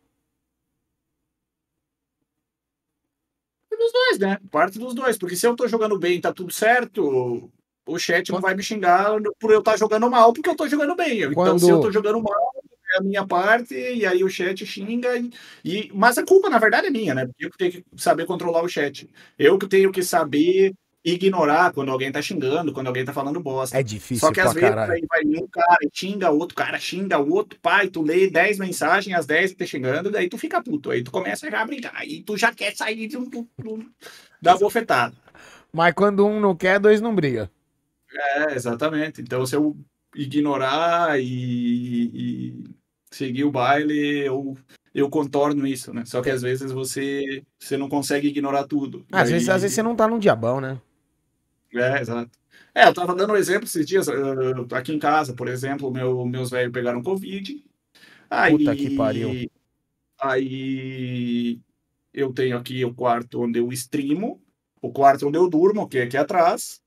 dos dois, né? Parte dos dois. Porque se eu tô jogando bem e tá tudo certo, o chat não vai me xingar por eu estar jogando mal, porque eu tô jogando bem. Então, Quando- se eu tô jogando mal, é a minha parte, e aí o chat xinga. E, e- Mas a culpa, na verdade, é minha, né? Porque eu que tenho que saber controlar o chat. Eu que tenho que saber ignorar quando alguém tá xingando, quando alguém tá falando bosta. É difícil Só que às vezes caralho. aí vai um cara e xinga outro, cara xinga o outro, pai, tu lê 10 mensagens, as 10 tá xingando, daí tu fica puto, aí tu começa já a brigar, aí tu já quer sair de um, do- da bofetada. Mas quando um não quer, dois não briga. É, exatamente. Então, se eu ignorar e, e seguir o baile, eu, eu contorno isso, né? Só que às vezes você, você não consegue ignorar tudo. Às vezes, às vezes você não tá num diabão, né? É, exato. É, eu tava dando um exemplo esses dias, eh, aqui em casa, por exemplo, meu, meus velhos pegaram Covid. Aí, Puta que pariu. Aí eu tenho aqui o quarto onde eu streamo, o quarto onde eu durmo, que é aqui atrás.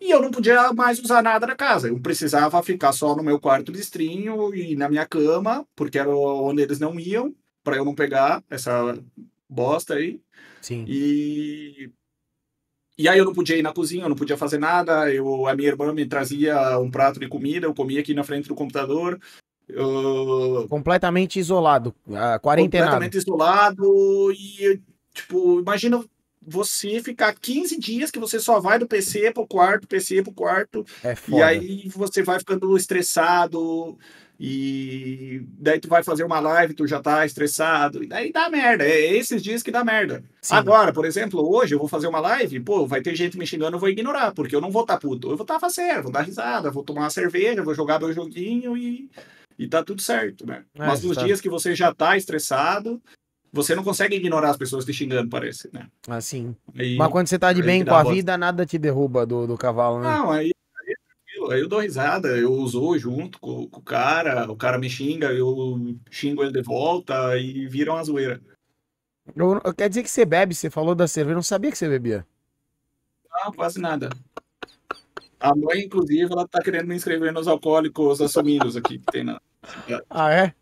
E eu não podia mais usar nada da casa. Eu precisava ficar só no meu quarto stream e na minha cama, porque era onde eles não iam, para eu não pegar essa bosta aí. Sim. E e aí eu não podia ir na cozinha, eu não podia fazer nada. Eu, a minha irmã me trazia um prato de comida, eu comia aqui na frente do computador. Eu, Completamente isolado. ah, quarentenado. completamente isolado e tipo, imagina você ficar 15 dias que você só vai do PC pro quarto, PC pro quarto, É e foda. aí você vai ficando estressado, e daí tu vai fazer uma live, tu já tá estressado, e daí dá merda. É esses dias que dá merda. Sim. Agora, por exemplo, hoje eu vou fazer uma live, pô, vai ter gente me xingando, eu vou ignorar, porque eu não vou estar tá puto. Eu vou estar tá faceiro, vou dar risada, vou tomar uma cerveja, vou jogar meu joguinho e, e tá tudo certo, né? É, Mas nos tá. dias que você já tá estressado, você não consegue ignorar as pessoas te xingando, parece, né? Assim. Aí, Mas quando você tá de bem com a vida, nada te derruba do, do cavalo, né? Não, aí, aí é tranquilo, aí eu dou risada, eu uso junto com, com o cara, o cara me xinga, eu xingo ele de volta e vira uma zoeira. Eu- eu- quer dizer que você bebe, você falou da cerveja, eu não sabia que você bebia. Não, quase nada. A mãe, inclusive, ela tá querendo me inscrever nos alcoólicos assumidos aqui que tem na. Ah, é?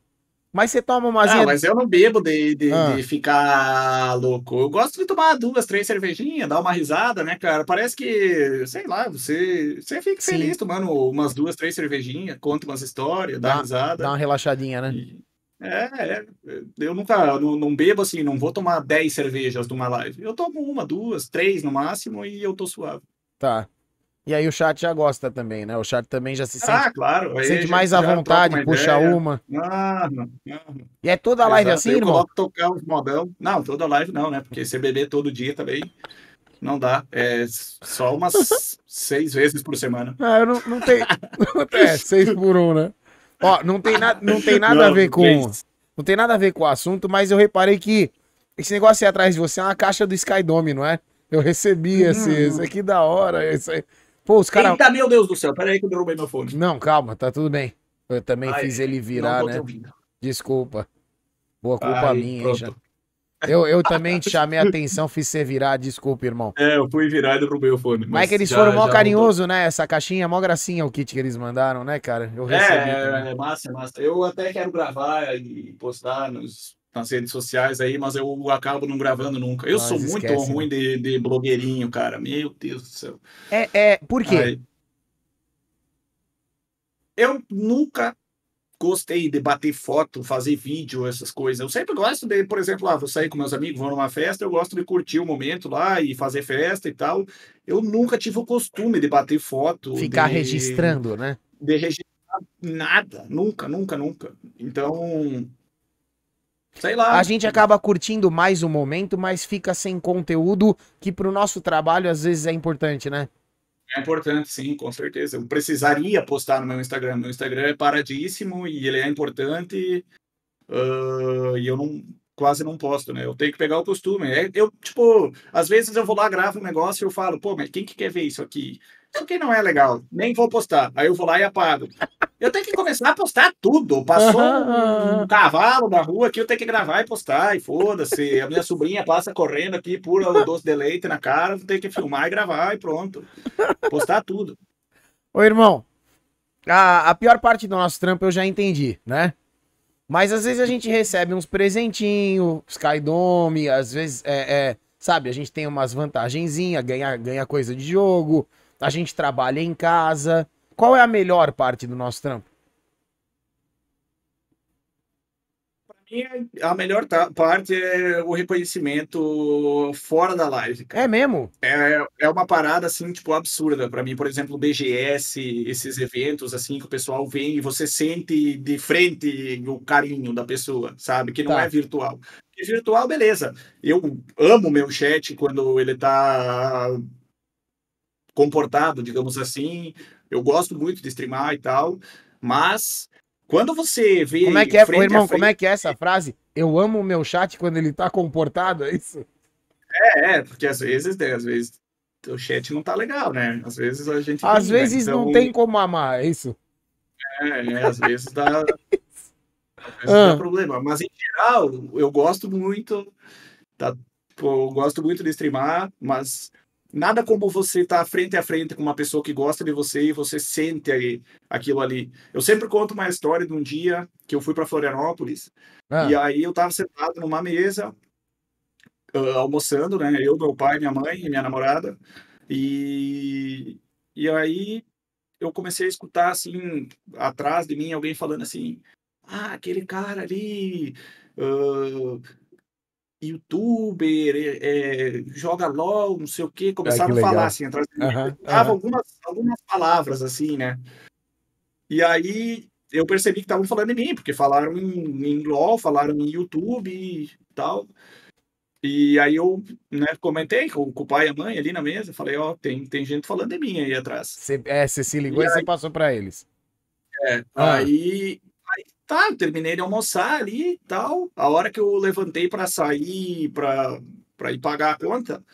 Mas você toma uma Ah, mas eu não bebo de, de, Ah. de ficar louco. Eu gosto de tomar duas, três cervejinhas, dar uma risada, né, cara? Parece que, sei lá, você, você fica Sim. feliz tomando umas duas, três cervejinhas, conta umas histórias, dá Dá- risada. Dá uma relaxadinha, né? E- É, é, eu nunca, não, não bebo assim, não vou tomar 10 cervejas numa live. Eu tomo uma, duas, três no máximo e eu tô suave. Tá. E aí o chat já gosta também, né? O chat também já se sente, Ah, claro. a sente mais à vontade, uma puxa ideia. uma. Ah, não, não. E é toda a live Exato, assim, eu irmão? coloco tocar uns modão. Não, toda live não, né? Porque você beber todo dia também não dá. É só umas seis vezes por semana. Ah, eu não, não tem. é, seis por um, né? Ó, não tem, na, não tem nada a Não, ver com. três. Não tem nada a ver com o assunto, mas eu reparei que esse negócio aí atrás de você é uma caixa do Skydome, não é? Eu recebi esse, Hum. esse aqui da hora. Esse aí. Pô, os caras. Eita, meu Deus do céu. Peraí que eu derrubei meu fone. Não, calma, tá tudo bem. Eu também Ai, fiz ele não virar, né? Desculpa. Boa culpa Aí, minha, hein, pronto. já. Eu, eu também te chamei a atenção, fiz você virar, desculpa, irmão. É, eu fui virar e derrubei o fone. Mas é que eles já- foram mó carinhoso, né? Essa caixinha, mó gracinha o kit que eles mandaram, né, cara? Eu recebi. também. É, é massa, é massa. Eu até quero gravar e postar nos, nas redes sociais aí, mas eu acabo não gravando nunca. Eu sou muito esquece, ruim de, de blogueirinho, cara. Meu Deus do céu. É, é, por quê? Aí. Eu nunca gostei de bater foto, fazer vídeo, essas coisas. Eu sempre gosto de, por exemplo, lá, vou sair com meus amigos, vou numa festa, eu gosto de curtir o momento lá e fazer festa e tal. Eu nunca tive o costume de bater foto, Ficar de, registrando, né? de registrar nada, nunca, nunca, nunca. Então, sei lá. A gente acaba curtindo mais o momento, mas fica sem conteúdo que pro nosso trabalho às vezes é importante, né? É importante, sim, com certeza. Eu precisaria postar no meu Instagram. Meu Instagram é paradíssimo e ele é importante. ah, e eu não quase não posto, né? Eu tenho que pegar o costume. É, eu, tipo, às vezes eu vou lá, gravo um negócio e eu falo, pô, mas quem que quer ver isso aqui? Isso aqui não é legal, nem vou postar. Aí eu vou lá e apago. Eu tenho que começar a postar tudo. Passou um, um cavalo na rua aqui, eu tenho que gravar e postar, e foda-se. A minha sobrinha passa correndo aqui, pura o doce de leite na cara, eu tenho que filmar e gravar e pronto. Postar tudo. Ô, irmão, a, a pior parte do nosso trampo eu já entendi, né? Mas às vezes a gente recebe uns presentinhos, Skydome, às vezes, é, é, sabe, a gente tem umas vantagenzinhas, ganha, ganha coisa de jogo, a gente trabalha em casa. Qual é a melhor parte do nosso trampo? A melhor parte é o reconhecimento fora da live, cara. É mesmo? É, é uma parada, assim, tipo, absurda pra mim. Por exemplo, o BGS, esses eventos, assim, que o pessoal vem e você sente de frente o carinho da pessoa, sabe? Que não Tá. é virtual. E virtual, beleza. Eu amo meu chat quando ele tá comportado, digamos assim. Eu gosto muito de streamar e tal, mas quando você vê Como é que é, frente irmão, frente- como é que é essa frase? Eu amo o meu chat quando ele tá comportado, é isso? É, porque às vezes, né, às vezes o chat não tá legal, né? Às vezes a gente Às tem, né? vezes não Então, tem como amar, é isso? É, é, às vezes dá, às vezes Ah. dá problema. Mas em geral, eu gosto muito, tá, eu gosto muito de streamar, mas nada como você estar frente a frente com uma pessoa que gosta de você e você sente aí, aquilo ali. Eu sempre conto uma história de um dia que eu fui para Florianópolis Ah, e aí eu tava sentado numa mesa, ah, almoçando, né? Eu, meu pai, minha mãe e minha namorada. E, e aí eu comecei a escutar, assim, atrás de mim, alguém falando assim: Ah, aquele cara ali. ah, youtuber, é, joga LOL, não sei o quê. Ai, Começaram que a falar assim, atrás de mim. Aham, Dava aham. algumas, algumas palavras assim, né? E aí eu percebi que estavam falando em mim, porque falaram em, em LOL, falaram em YouTube e tal. E aí eu né, comentei com, com o pai e a mãe ali na mesa, falei, ó, tem, tem gente falando em mim aí atrás. Você, é, você se ligou e, você passou pra eles. É, Ah. aí, aí tá, terminei de almoçar ali e tal. A hora que eu levantei para sair, para para ir pagar a conta,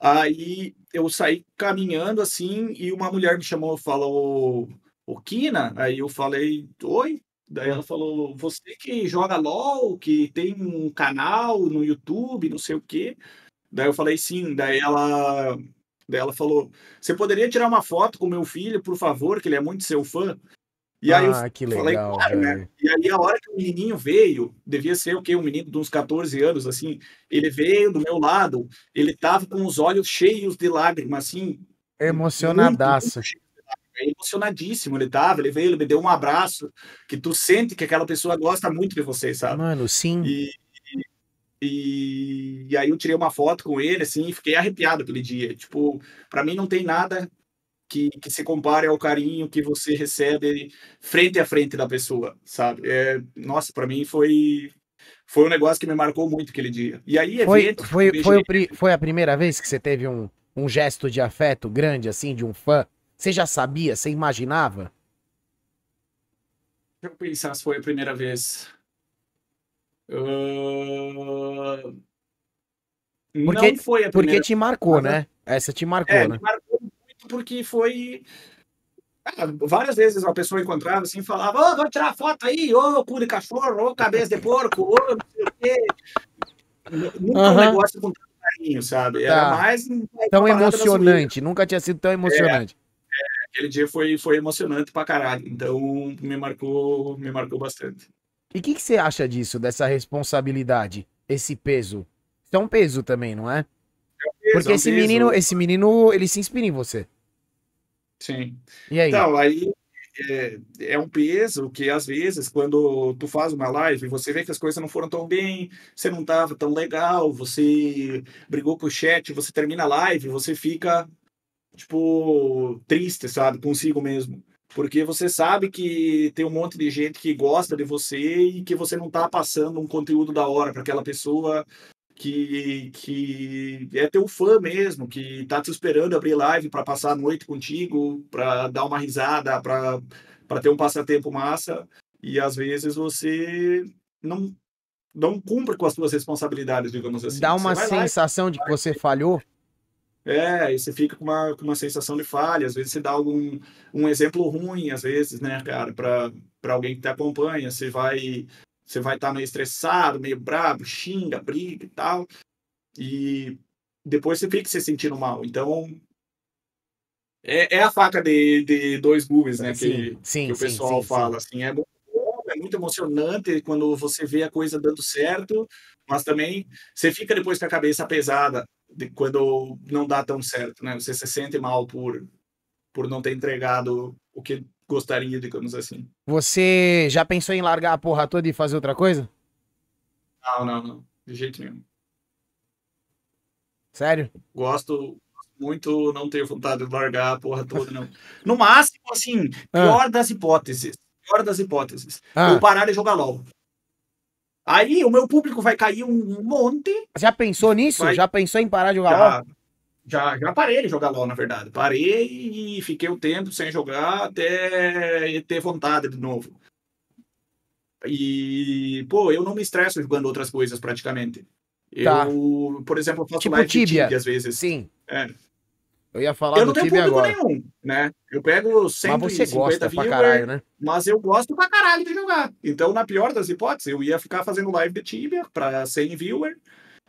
aí eu saí caminhando assim e uma mulher me chamou, falou, o Kina? Aí eu falei, oi. Daí ela falou, você que joga LOL, que tem um canal no YouTube, não sei o quê. Daí eu falei, sim. Daí ela, daí ela falou, você poderia tirar uma foto com meu filho, por favor, que ele é muito seu fã? E aí eu ah, que falei, legal, claro, né? E aí a hora que o menininho veio, devia ser o quê? Um menino de uns 14 anos, assim, ele veio do meu lado, ele tava com os olhos cheios de lágrimas, assim, Emocionadaço. muito, muito lágrimas, emocionadíssimo ele tava, ele veio, ele me deu um abraço, que tu sente que aquela pessoa gosta muito de você, sabe? Mano, sim. E, e, e aí eu tirei uma foto com ele, assim, e fiquei arrepiado aquele dia. Tipo, para mim não tem nada que, que se compare ao carinho que você recebe frente a frente da pessoa, sabe? É, nossa, para mim foi foi um negócio que me marcou muito aquele dia. E aí, Foi, evento, foi, foi, pri- foi a primeira vez que você teve um, um gesto de afeto grande, assim, de um fã? Você já sabia? Você imaginava? Deixa eu pensar se foi a primeira vez. Ah, Porque- não foi a Porque primeira te marcou, né? Essa te marcou, É, né? marcou porque foi. Ah, várias vezes uma pessoa encontrava assim e falava: Ô, vou tirar foto aí, ô, cu de cachorro, ô, cabeça de porco, ô, não sei o quê. Nunca um Aham. negócio com tanto carinho, sabe? Era Tá. mais. uma Tão emocionante. Nunca tinha sido tão emocionante. Aquele dia foi, foi emocionante pra caralho. Então me marcou, me marcou bastante. E o que, que você acha disso, dessa responsabilidade? Esse peso? Isso é um peso também, não é? Porque É um esse peso. menino, esse menino, ele se inspira em você. Sim. E aí? Então, aí é, é um peso que às vezes, quando tu faz uma live, você vê que as coisas não foram tão bem, você não tava tão legal, você brigou com o chat, você termina a live, você fica, tipo, triste, sabe, consigo mesmo. Porque você sabe que tem um monte de gente que gosta de você e que você não tá passando um conteúdo da hora para aquela pessoa que, que é teu fã mesmo, que tá te esperando abrir live para passar a noite contigo, para dar uma risada, para ter um passatempo massa, e às vezes você não não cumpre com as suas responsabilidades, digamos assim. Dá uma vai lá sensação de que você falhou. é, e você fica com uma, com uma sensação de falha, às vezes você dá algum um exemplo ruim, às vezes, né, cara, para alguém que te acompanha, você vai você vai estar meio estressado, meio bravo, xinga, briga e tal, e depois você fica se sentindo mal. Então, é, é a faca de, de dois gumes, né, que, sim, sim, que o sim, pessoal sim, fala, assim, é bom, é muito emocionante quando você vê a coisa dando certo, mas também você fica depois com a cabeça pesada de quando não dá tão certo, né? Você se sente mal por, por não ter entregado o que gostaria, digamos assim. Você já pensou em largar a porra toda e fazer outra coisa? Não, não, não, de jeito nenhum. Sério? Gosto muito, não tenho vontade de largar a porra toda, não. No máximo, assim, Ah. pior das hipóteses, pior das hipóteses, Ah. eu parar de jogar LOL. Aí o meu público vai cair um monte Já pensou nisso? Vai. Já pensou em parar de jogar LOL? Já, já, parei de jogar LOL, na verdade. Parei e fiquei um tempo sem jogar até ter vontade de novo. E, pô, eu não me estresso jogando outras coisas praticamente. Tá. Eu, por exemplo, faço Tipo live de Tibia. Tibia às vezes. Sim. É. Eu ia falar Eu não tenho público agora. nenhum, né? Eu pego Mas 150 você gosta pra viewers, caralho, né? mas eu gosto pra caralho de jogar. Então, na pior das hipóteses, eu ia ficar fazendo live de Tibia pra 100 viewers,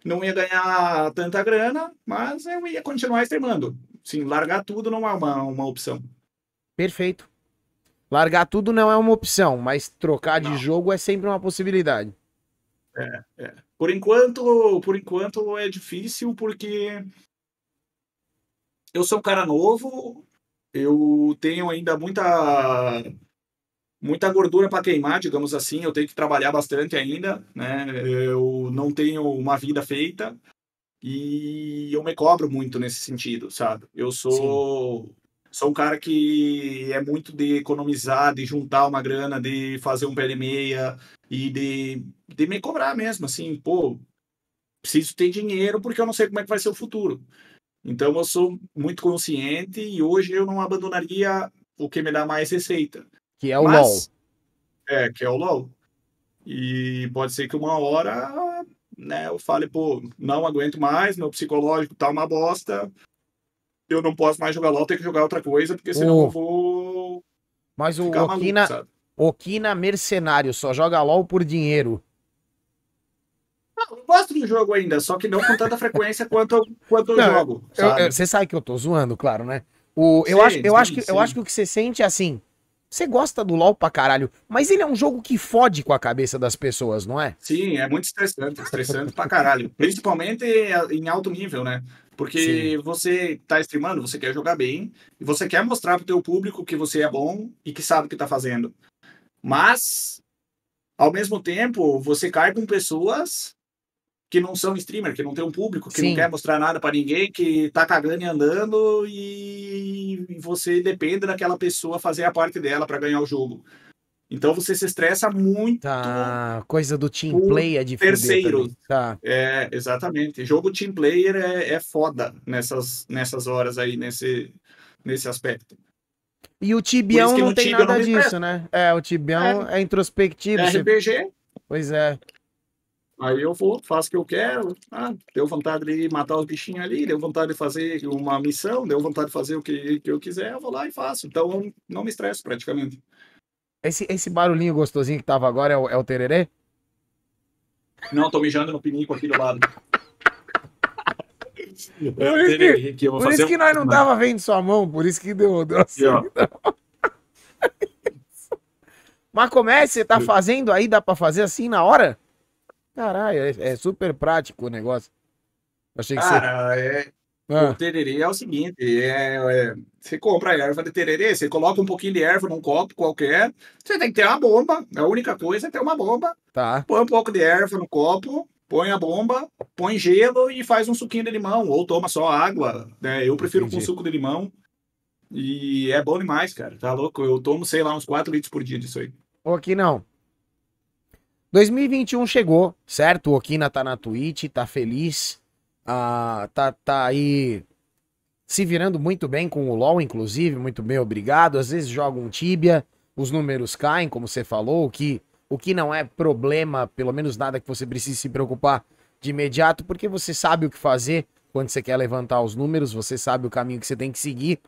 não ia ganhar tanta grana, mas eu ia continuar streamando. Sim, largar tudo não é uma, uma opção. Perfeito. Largar tudo não é uma opção, mas trocar de Não. jogo é sempre uma possibilidade. Por enquanto, por enquanto é difícil porque eu sou um cara novo, eu tenho ainda muita muita gordura para queimar, digamos assim. Eu tenho que trabalhar bastante ainda, né? Eu não tenho uma vida feita e eu me cobro muito nesse sentido, sabe? Eu sou Sim. sou um cara que é muito de economizar, de juntar uma grana, de fazer um pé meia e de, de me cobrar mesmo, assim, pô, preciso ter dinheiro porque eu não sei como é que vai ser o futuro. Então eu sou muito consciente e hoje eu não abandonaria o que me dá mais receita. Que é o Mas, LOL. É, que é o LOL. E pode ser que uma hora, né, eu fale, pô, não aguento mais, meu psicológico tá uma bosta, eu não posso mais jogar LOL, tenho que jogar outra coisa, porque senão oh. eu vou. Mas o Okina, maluco, Okina mercenário, só joga LOL por dinheiro. Não, eu gosto do jogo ainda, só que não com tanta frequência quanto, quanto não, eu jogo. Você sabe que eu tô zoando, claro, né? O, eu, sim, acho, eu, sim, acho que, sim. eu acho que o que você sente é assim. Você gosta do LoL pra caralho, mas ele é um jogo que fode com a cabeça das pessoas, não é? Sim, é muito estressante, estressante pra caralho. Principalmente em alto nível, né? Porque Sim. você tá streamando, você quer jogar bem, e você quer mostrar pro teu público que você é bom e que sabe o que tá fazendo. Mas, ao mesmo tempo, você cai com pessoas que não são streamer, que não tem um público, que Sim. não quer mostrar nada para ninguém, que tá cagando e andando e você depende daquela pessoa fazer a parte dela para ganhar o jogo. Então você se estressa muito. Tá, coisa do team player de terceiro. Tá. É, exatamente. Jogo team player é, é foda nessas, nessas horas aí, nesse, nesse aspecto. E o Tibião não tem nada disso, né? É, o Tibião é, é introspectivo. É RPG. Você... Pois é. Aí eu vou, faço o que eu quero. Ah, deu vontade de matar os bichinhos ali, deu vontade de fazer uma missão, deu vontade de fazer o que, que eu quiser, eu vou lá e faço. Então não me estresso praticamente. Esse, esse barulhinho gostosinho que tava agora é o, é o tererê? Não, tô mijando no pinico aqui do lado. por isso que, por isso que nós não tava vendo sua mão, por isso que deu, deu assim. Mas como é? Você tá fazendo aí? Dá pra fazer assim na hora? Caralho, é, é, super prático o negócio. Achei que Cara, você... é... Ah. O tererê é o seguinte, é, é, você compra a erva de tererê, você coloca um pouquinho de erva num copo qualquer, você tem que ter uma bomba, a única coisa é ter uma bomba. Tá. Põe um pouco de erva no copo, põe a bomba, põe gelo e faz um suquinho de limão, ou toma só água, né? Eu prefiro Entendi. com suco de limão. E é bom demais, cara, tá louco? Eu tomo, sei lá, uns 4 litros por dia disso aí. Ou aqui não. 2021 chegou, certo? O Okina tá na Twitch, tá feliz, ah, tá, tá aí se virando muito bem com o LoL, inclusive, muito bem, obrigado. Às vezes joga um Tibia, os números caem, como você falou, o que, o que não é problema, pelo menos nada que você precise se preocupar de imediato, porque você sabe o que fazer quando você quer levantar os números, você sabe o caminho que você tem que seguir.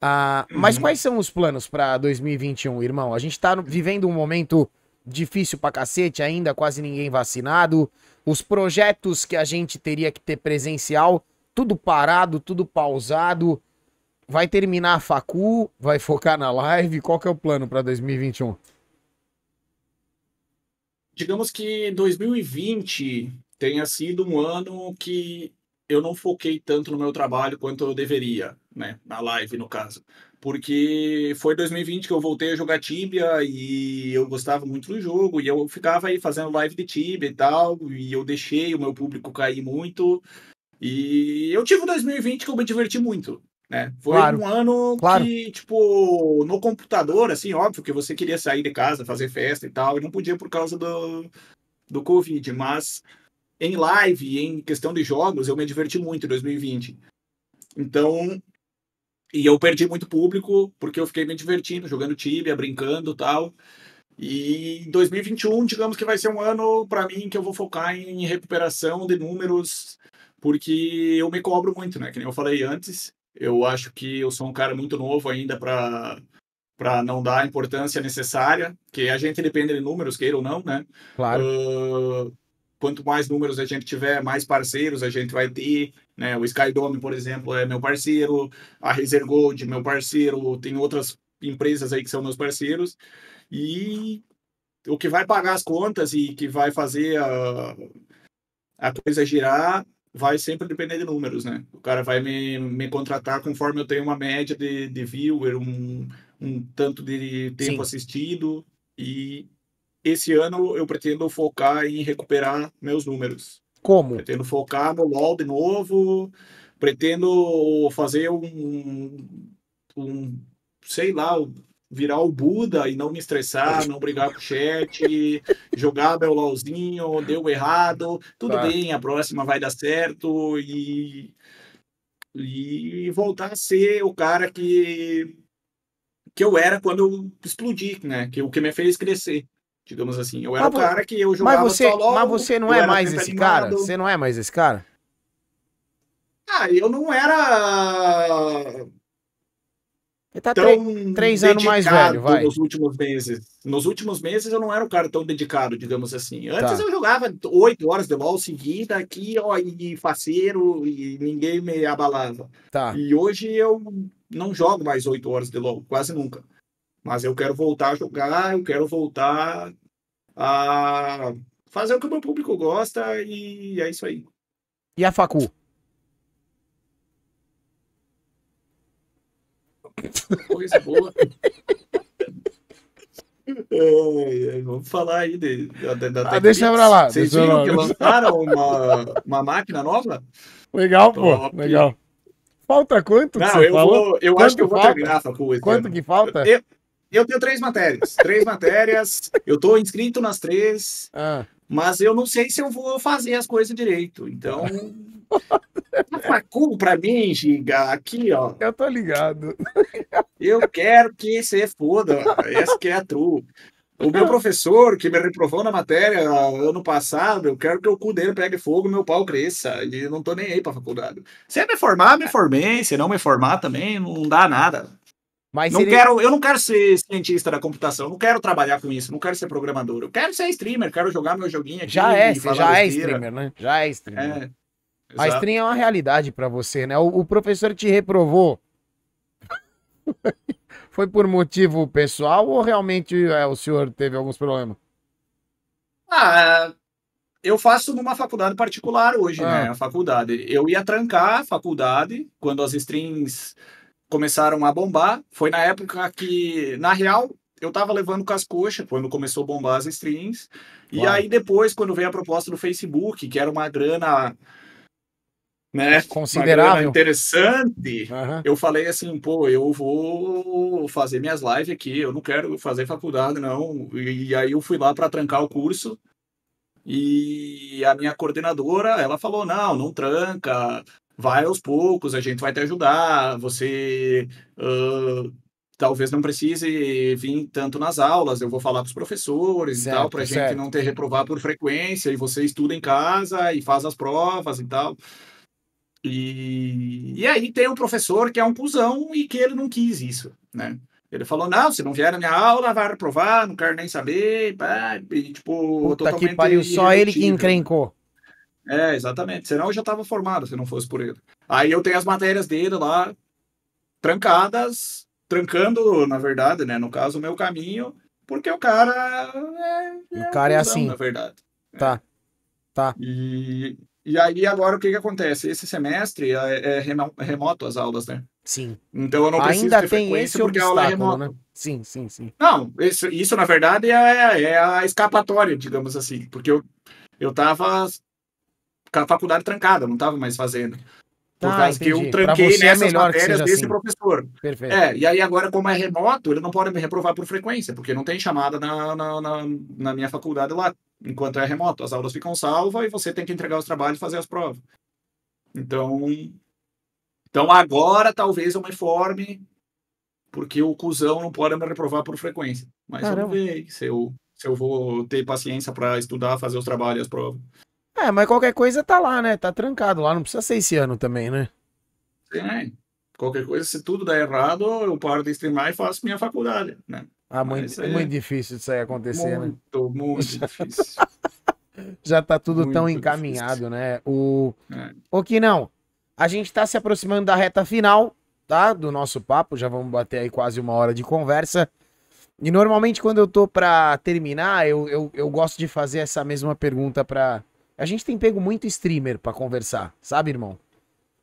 Ah, uhum. Mas quais são os planos para 2021, irmão? A gente tá vivendo um momento difícil pra cacete ainda, quase ninguém vacinado. Os projetos que a gente teria que ter presencial, tudo parado, tudo pausado. Vai terminar a facu, vai focar na live. Qual que é o plano para 2021? Digamos que 2020 tenha sido um ano que eu não foquei tanto no meu trabalho quanto eu deveria, né? Na live, no caso porque foi 2020 que eu voltei a jogar Tibia e eu gostava muito do jogo e eu ficava aí fazendo live de Tibia e tal, e eu deixei o meu público cair muito. E eu tive 2020 que eu me diverti muito, né? Foi claro. um ano claro. que, tipo, no computador, assim, óbvio que você queria sair de casa, fazer festa e tal, e não podia por causa do, do Covid, mas em live, em questão de jogos, eu me diverti muito em 2020. Então, e eu perdi muito público porque eu fiquei me divertindo, jogando Tibia, brincando tal. E 2021, digamos que vai ser um ano para mim que eu vou focar em recuperação de números, porque eu me cobro muito, né? Que nem eu falei antes, eu acho que eu sou um cara muito novo ainda para para não dar a importância necessária, que a gente depende de números, queira ou não, né? Claro. Uh, quanto mais números a gente tiver, mais parceiros a gente vai ter. Né? O Skydome, por exemplo, é meu parceiro, a Razer Gold, meu parceiro, tem outras empresas aí que são meus parceiros. E o que vai pagar as contas e que vai fazer a, a coisa girar vai sempre depender de números, né? O cara vai me, me contratar conforme eu tenho uma média de, de viewer, um, um tanto de tempo Sim. assistido e esse ano eu pretendo focar em recuperar meus números. Como? Pretendo focar no LoL de novo, pretendo fazer um, um sei lá, virar o Buda e não me estressar, não brigar com o chat, jogar meu LOLzinho, deu errado, tudo Tá. bem, a próxima vai dar certo e e voltar a ser o cara que que eu era quando eu explodi, né? Que o que me fez crescer, digamos assim. Eu era Mas o cara que eu jogava Mas você, mas você não é mais esse cara? animado. Você não é mais esse cara? Ah, eu não era Ele tá tão três anos mais velho, vai. nos últimos meses. Nos últimos meses eu não era um cara tão dedicado, digamos assim. Antes Tá. eu jogava oito horas de LoL seguida aqui, ó, e faceiro, e ninguém me abalava. Tá. E hoje eu não jogo mais oito horas de LoL, quase nunca. Mas eu quero voltar a jogar, eu quero voltar a fazer o que o meu público gosta e é isso aí. E a Facu? Coisa boa. Ai, vamos falar aí de, da, da Ah, deixa pra lá, Vocês viram que lançaram uma, uma máquina nova? Legal, pô. Top. Legal. Falta quanto Não, você eu, vou, eu Quanto acho que eu vou falta? terminar essa coisa. Quanto que falta? Eu, eu tenho três matérias. Três matérias. Eu tô inscrito nas três, Ah, mas eu não sei se eu vou fazer as coisas direito. Então. A facul pra mim, Giga, aqui, ó. eu tô ligado. Eu quero que você foda. Essa que é a true. O meu professor, que me reprovou na matéria ano passado, eu quero que o cu dele pegue fogo e meu pau cresça. E não tô nem aí pra faculdade. Se me formar, me formei. Se não me formar também, não dá nada. Mas Não ele... quero, eu não quero ser cientista da computação, não quero trabalhar com isso, não quero ser programador. Eu quero ser streamer, quero jogar meu joguinho aqui. já é, você já é streamer, né? Já é streamer. É. Stream é uma realidade pra você, né? O, o professor te reprovou. Foi por motivo pessoal ou realmente é, o senhor teve alguns problemas? Ah, eu faço numa faculdade particular hoje, Ah. né? A faculdade. Eu ia trancar a faculdade quando as streams começaram a bombar. Foi na época que, na real, eu tava levando com as coxas quando começou a bombar as streams. E Claro. aí depois, quando veio a proposta do Facebook, que era uma grana, né? Uma grana Considerável. interessante. Aham. Eu falei assim, pô, eu vou fazer minhas lives aqui, eu não quero fazer faculdade, não. E, aí eu fui lá para trancar o curso. E a minha coordenadora, ela falou: não, não tranca, vai aos poucos, a gente vai te ajudar. Você ah, talvez não precise vir tanto nas aulas, eu vou falar com os professores e Certo, tal, para gente certo. não ter reprovar por frequência. E você estuda em casa e faz as provas e tal. E, e aí tem um professor que é um cuzão e que ele não quis isso, né? Ele falou, não, se não vier na minha aula, vai reprovar, não quero nem saber, pá, e, tipo, Puta que totalmente pariu, só ele que irredutível. encrencou. É, exatamente, senão eu já tava formado, se não fosse por ele. Aí eu tenho as matérias dele lá, trancadas, trancando, na verdade, né, no caso, o meu caminho, porque o cara é, O cara é assim. na verdade. Tá. Tá. E, e aí agora o que que acontece? Esse semestre é, é remo- remoto as aulas, né? Sim. Então eu não preciso Ainda ter tem frequência esse porque a aula é remota. né? Sim, sim, sim. Não, isso, isso na verdade é, é a escapatória, digamos assim, porque eu, eu tava a faculdade trancada, não tava mais fazendo. Por Ah, causa que eu tranquei é nessas melhor que matérias desse assim. professor. Perfeito. É, e aí agora, como é remoto, ele não pode me reprovar por frequência, porque não tem chamada na, na, na, na minha faculdade lá, enquanto é remoto. As aulas ficam salvas e você tem que entregar os trabalhos e fazer as provas. Então, então agora talvez eu me forme, porque o cuzão não pode me reprovar por frequência. Mas Caramba. vamos ver se eu, se eu vou ter paciência para estudar, fazer os trabalhos e as provas. É, mas qualquer coisa tá lá, né? Tá trancado lá. Não precisa ser esse ano também, né? É, qualquer coisa, se tudo der errado, eu paro de streamar e faço minha faculdade, né? Ah, muito, é muito difícil isso aí acontecer, né? Muito, muito difícil. Já tá tudo Muito tão difícil. encaminhado, né? O. É. O que não. A gente tá se aproximando da reta final, tá? Do nosso papo. Já vamos bater aí quase uma hora de conversa. E normalmente, quando eu tô pra terminar, eu, eu, eu gosto de fazer essa mesma pergunta pra. A gente tem pego muito streamer pra conversar, sabe, irmão?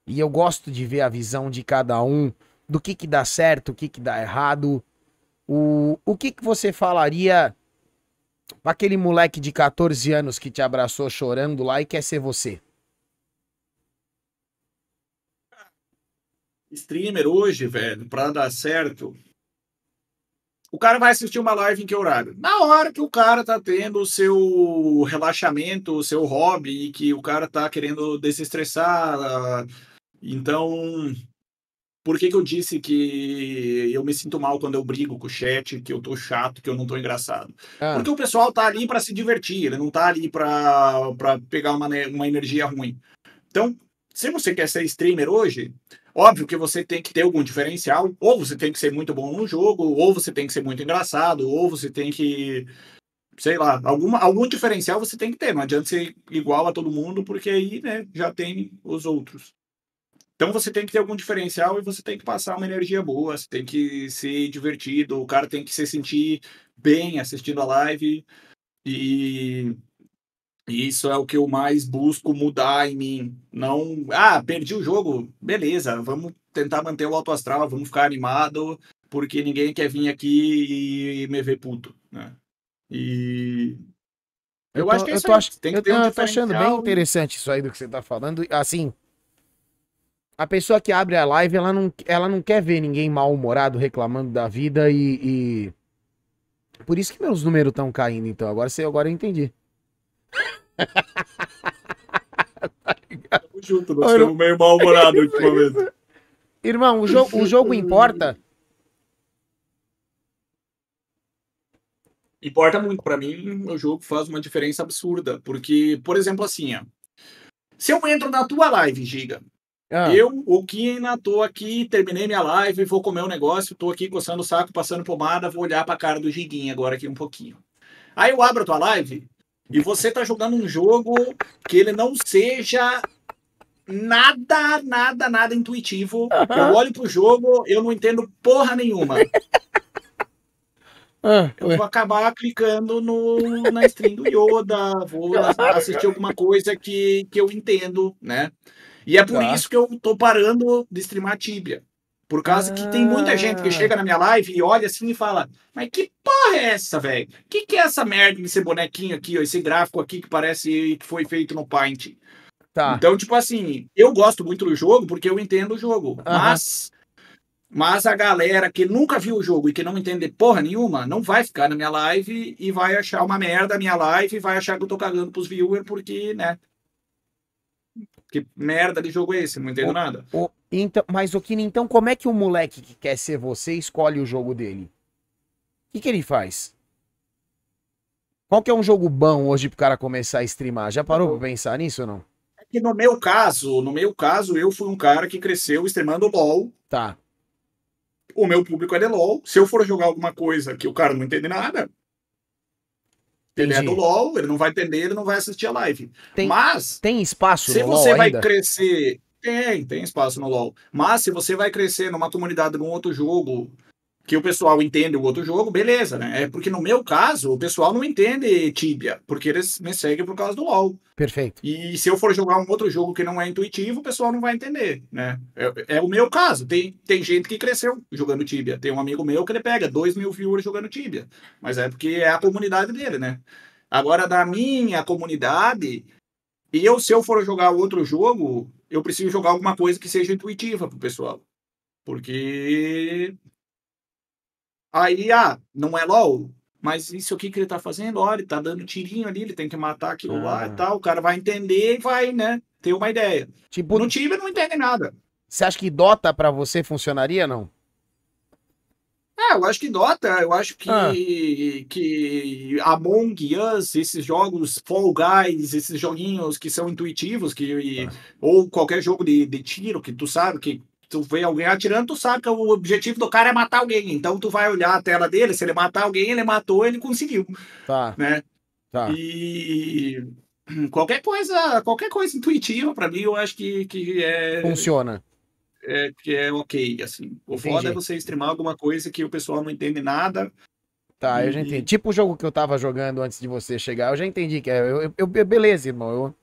E eu gosto de ver a visão de cada um, do que que dá certo, o que que dá errado. O, o que, que você falaria pra aquele moleque de 14 anos que te abraçou chorando lá e quer ser você? Streamer hoje, velho, pra dar certo, o cara vai assistir uma live em que horário? Na hora que o cara tá tendo o seu relaxamento, o seu hobby, e que o cara tá querendo desestressar. Então, por que, que eu disse que eu me sinto mal quando eu brigo com o chat, que eu tô chato, que eu não tô engraçado? Ah, Porque o pessoal tá ali para se divertir, ele não tá ali pra, pra pegar uma, uma energia ruim. Então, se você quer ser streamer hoje, óbvio que você tem que ter algum diferencial, ou você tem que ser muito bom no jogo, ou você tem que ser muito engraçado, ou você tem que, sei lá, alguma, algum diferencial você tem que ter. Não adianta ser igual a todo mundo, porque aí, né, já tem os outros. Então você tem que ter algum diferencial e você tem que passar uma energia boa, você tem que ser divertido, o cara tem que se sentir bem assistindo a live. E isso é o que eu mais busco mudar em mim. Não, ah, perdi o jogo, beleza, vamos tentar manter o alto astral, vamos ficar animado, porque ninguém quer vir aqui e me ver puto, né? E eu, tô- acho que é eu isso tô, aí. ach- Tem que eu, ter um eu tô achando bem interessante isso aí do que você tá falando. Assim, a pessoa que abre a live, ela não, ela não quer ver ninguém mal-humorado reclamando da vida e, e- Por isso que meus números estão caindo, então. Agora, agora eu entendi. Tamo junto, nós estamos meio mal-humorados ultimamente. Irmão, o, jo o jogo importa. Importa muito pra mim, o jogo faz uma diferença absurda, porque, por exemplo, assim, ó, se eu entro na tua live, Giga, Ah, Eu, o Kina, tô aqui, terminei minha live, vou comer um negócio, tô aqui coçando o saco, passando pomada, vou olhar pra cara do Giguinha agora aqui um pouquinho. Aí eu abro a tua live e você tá jogando um jogo que ele não seja nada, nada, nada intuitivo. Eu olho pro jogo, eu não entendo porra nenhuma. ah, Eu vou acabar clicando no, na stream do Yoda, vou assistir alguma coisa que, que eu entendo, né? E é por Tá. isso que eu tô parando de streamar Tibia. Por causa que tem muita gente que Ah. chega na minha live e olha assim e fala: Mas que porra é essa, velho? Que que é essa merda desse bonequinho aqui, ó, esse gráfico aqui que parece que foi feito no Paint? Tá. Então, tipo assim, eu gosto muito do jogo porque eu entendo o jogo. Mas, mas a galera que nunca viu o jogo e que não entende porra nenhuma, não vai ficar na minha live e vai achar uma merda a minha live e vai achar que eu tô cagando pros viewers porque, né? Que merda de jogo é esse? Não entendo O- nada. O- então, mas, o Kini, então como é que o moleque que quer ser você escolhe o jogo dele? O que, que ele faz? Qual que é um jogo bom hoje pro cara começar a streamar? Já parou pra pensar nisso ou não? É que no meu caso, no meu caso, eu fui um cara que cresceu streamando LOL. Tá. O meu público é de LOL. Se eu for jogar alguma coisa que o cara não entende nada, ele é Entendi. do LOL, ele não vai entender, ele não vai assistir a live. Tem- Mas Tem espaço se no LoL você vai ainda? crescer. Tem, tem espaço no LoL. Mas se você vai crescer numa comunidade num outro jogo que o pessoal entende o outro jogo, beleza, né? É porque no meu caso, o pessoal não entende Tibia, porque eles me seguem por causa do LoL. Perfeito. E se eu for jogar um outro jogo que não é intuitivo, o pessoal não vai entender, né? É, é o meu caso. Tem, tem gente que cresceu jogando Tibia. Tem um amigo meu que ele pega 2 mil viewers jogando Tibia. Mas é porque é a comunidade dele, né? Agora, da minha comunidade, eu, se eu for jogar outro jogo, eu preciso jogar alguma coisa que seja intuitiva pro pessoal. Porque. Aí, ah, não é LOL. Mas isso aqui que ele tá fazendo, olha, ele tá dando tirinho ali, ele tem que matar aquilo lá Ah. e tal. O cara vai entender e vai, né, ter uma ideia. Tipo, No time não entende nada. você acha que Dota pra você funcionaria não? É, eu acho que Dota, eu acho que, Ah. que Among Us, esses jogos Fall Guys, esses joguinhos que são intuitivos, que, Ah. ou qualquer jogo de, de tiro que tu sabe que tu vê alguém atirando, tu sabe que o objetivo do cara é matar alguém. Então tu vai olhar a tela dele, se ele matar alguém, ele matou, ele conseguiu, Tá, né? tá. E qualquer coisa, qualquer coisa intuitiva pra mim, eu acho que, que é Funciona. é, que é ok, assim. O Entendi. foda é você streamar alguma coisa que o pessoal não entende nada. Tá, eu já entendi. Tipo o jogo que eu tava jogando antes de você chegar, eu já entendi que é. Eu, eu- eu- beleza, irmão. Eu,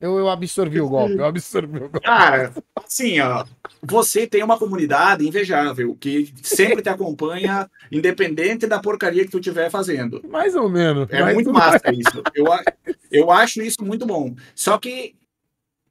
Eu, eu absorvi o golpe, eu absorvi o golpe. Cara, assim, ó, você tem uma comunidade invejável que sempre te acompanha, independente da porcaria que tu estiver fazendo. Mais ou menos. É muito massa isso. Eu, eu acho isso muito bom. Só que,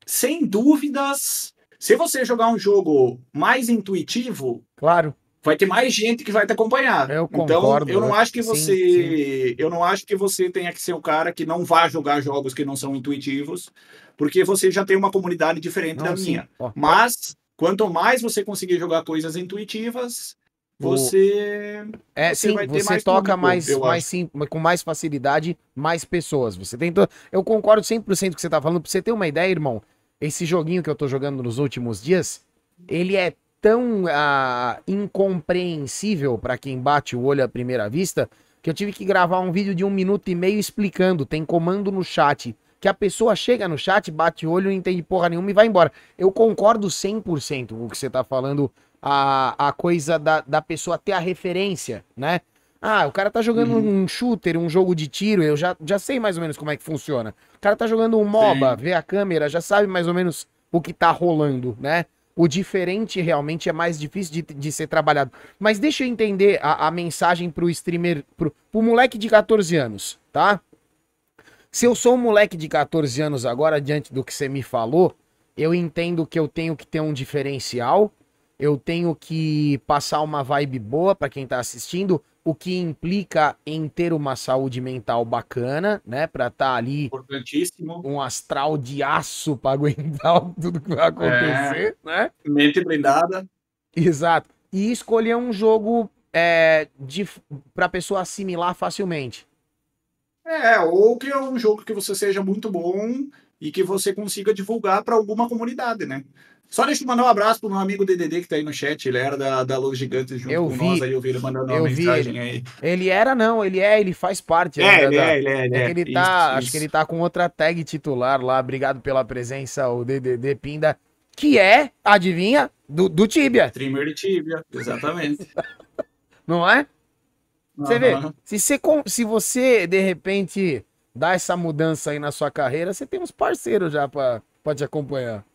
sem dúvidas, se você jogar um jogo mais intuitivo, Claro. Vai ter mais gente que vai te acompanhar. Eu então, concordo, eu não né? acho que Sim, você, eu não acho que você tenha que ser o cara que não vá jogar jogos que não são intuitivos, porque você já tem uma comunidade diferente Não, da sim. minha. Ó, Mas quanto mais você conseguir jogar coisas intuitivas, você É, você sim, você mais toca público, mais, mais sim, com mais facilidade, mais pessoas. Você tem to- Eu concordo 100% com o que você tá falando. Pra você ter uma ideia, irmão, esse joguinho que eu tô jogando nos últimos dias, ele é tão ah, incompreensível pra quem bate o olho à primeira vista que eu tive que gravar um vídeo de um minuto e meio explicando. Tem comando no chat. Que a pessoa chega no chat, bate o olho, não entende porra nenhuma e vai embora. Eu concordo 100% com o que você tá falando a, a coisa da, da pessoa ter a referência, né? Ah, o cara tá jogando Uhum. um shooter, um jogo de tiro, eu já, já sei mais ou menos como é que funciona. O cara tá jogando um MOBA, vê a câmera, já sabe mais ou menos o que tá rolando, né? O diferente realmente é mais difícil de, de ser trabalhado. Mas deixa eu entender a, a mensagem pro streamer, pro, pro moleque de 14 anos, tá? Se eu sou um moleque de 14 anos agora, diante do que você me falou, eu entendo que eu tenho que ter um diferencial, eu tenho que passar uma vibe boa pra quem tá assistindo, o que implica em ter uma saúde mental bacana, né? Pra tá ali importantíssimo. um astral de aço pra aguentar tudo que vai acontecer, né? Mente blindada. Exato. E escolher um jogo é, de, pra pessoa assimilar facilmente. É, ou que é um jogo que você seja muito bom e que você consiga divulgar para alguma comunidade, né? Só deixa eu mandar um abraço pro meu amigo DDD que tá aí no chat, ele era da, da Luz Gigantes junto Eu com vi. nós, aí eu vi ele mandando Eu uma mensagem aí. Ele era, não, ele é, ele faz parte. É, ele da- é, ele é, ele É é. ele Isso, tá, acho isso. que ele tá com outra tag titular lá. Obrigado pela presença, o DDD Pinda, que é, adivinha, do, do Tibia, Streamer de Tibia, exatamente. não é? Você vê, Aham. se você, se você de repente dá essa mudança aí na sua carreira, você tem uns parceiros já pra, pra te acompanhar.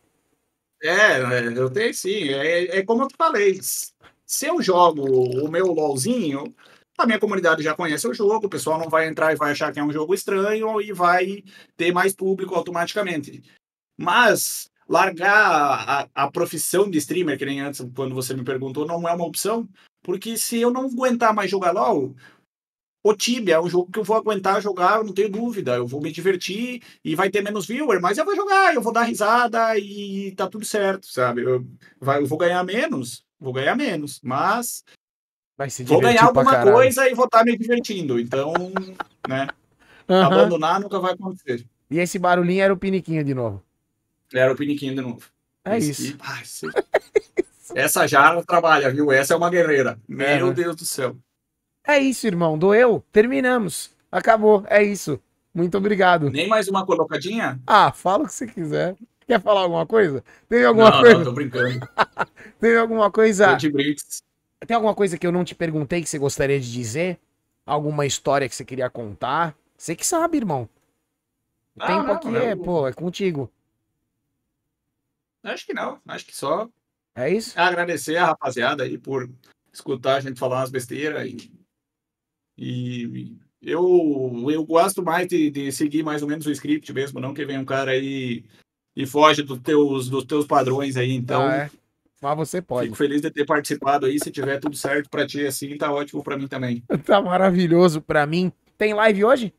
É, é, eu tenho sim. É, é como eu te falei. Se eu jogo o meu LOLzinho, a minha comunidade já conhece o jogo, o pessoal não vai entrar e vai achar que é um jogo estranho e vai ter mais público automaticamente. Mas largar a, a profissão de streamer, que nem antes, quando você me perguntou, não é uma opção, porque se eu não aguentar mais jogar LOL, o Tibia é um jogo que eu vou aguentar jogar, eu não tenho dúvida. Eu vou me divertir e vai ter menos viewer, mas eu vou jogar, eu vou dar risada e tá tudo certo, sabe? Eu, vai, eu vou ganhar menos, vou ganhar menos, mas vou ganhar alguma coisa e vou estar me divertindo. Então, né? Aham. Abandonar nunca vai acontecer. E esse barulhinho era o piniquinho de novo. Era o piniquinho de novo. É Esse isso. ai, Essa Jara trabalha, viu? Essa é uma guerreira. Meu É, né? Deus do céu. É isso, irmão. Doeu? Terminamos. Acabou. É isso. Muito obrigado. Nem mais uma colocadinha? Ah, fala o que você quiser. Quer falar alguma coisa? Teve alguma não, coisa? não, tô brincando. Teve alguma coisa? Tem alguma coisa que eu não te perguntei que você gostaria de dizer? Alguma história que você queria contar? Você que sabe, irmão. O Não, tempo não, aqui eu- é, pô, é contigo. Acho que não. Acho que só É isso? agradecer a rapaziada aí por escutar a gente falar umas besteiras e, e eu, eu gosto mais de, de seguir mais ou menos o script mesmo, não que venha um cara aí e foge dos teus, dos teus padrões aí, então ah, é. Mas você pode. fico feliz de ter participado aí, se tiver tudo certo pra ti assim, tá ótimo pra mim também. Tá maravilhoso pra mim. Tem live hoje?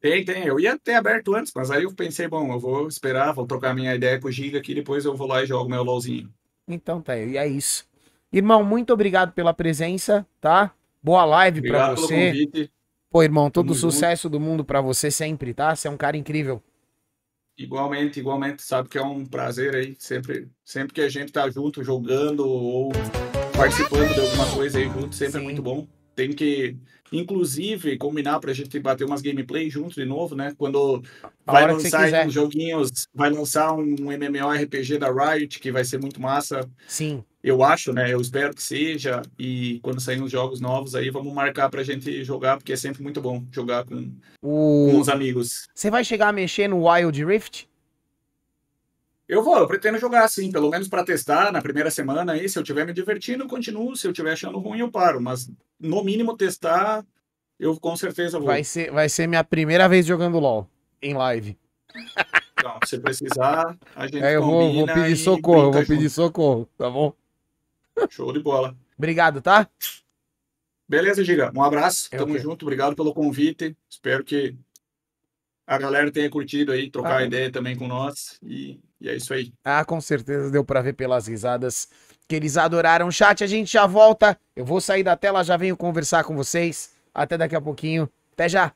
Tem, tem, eu ia ter aberto antes, mas aí eu pensei, bom, eu vou esperar, vou trocar minha ideia com o Giga aqui, depois eu vou lá e jogo meu LOLzinho. Então tá, e é isso. Irmão, muito obrigado pela presença, tá? Boa live pelo você. convite. Pô, irmão, todo Tamo junto. sucesso do mundo pra você sempre, tá? Você é um cara incrível. Igualmente, igualmente, sabe que é um prazer aí, sempre, sempre que a gente tá junto jogando ou participando de alguma coisa aí junto, sempre Sim. é muito bom. Tem que, inclusive, combinar pra gente bater umas gameplay junto de novo, né? Quando A vai lançar uns joguinhos, vai lançar um MMORPG da Riot, que vai ser muito massa. Sim. Eu acho, né? Eu espero que seja. E quando saírem os jogos novos aí, vamos marcar pra gente jogar, porque é sempre muito bom jogar com, com O... os amigos. Você vai chegar a mexer no Wild Rift? Eu vou, eu pretendo jogar assim, pelo menos pra testar na primeira semana aí. Se eu estiver me divertindo, eu continuo. Se eu estiver achando ruim, eu paro. Mas no mínimo testar, eu com certeza vou. Vai ser, vai ser minha primeira vez jogando LoL em live. Então, se precisar, a gente É, eu vou, vou pedir socorro, vou pedir socorro, tá bom? Show de bola. Obrigado, tá? Beleza, Giga. Um abraço. É Tamo junto. Obrigado pelo convite. Espero que a galera tenha curtido aí, trocar Ah. ideia também com nós. E, e é isso aí. Ah, com certeza deu pra ver pelas risadas que eles adoraram. Chat, a gente já volta. Eu vou sair da tela, já venho conversar com vocês. Até daqui a pouquinho. Até já.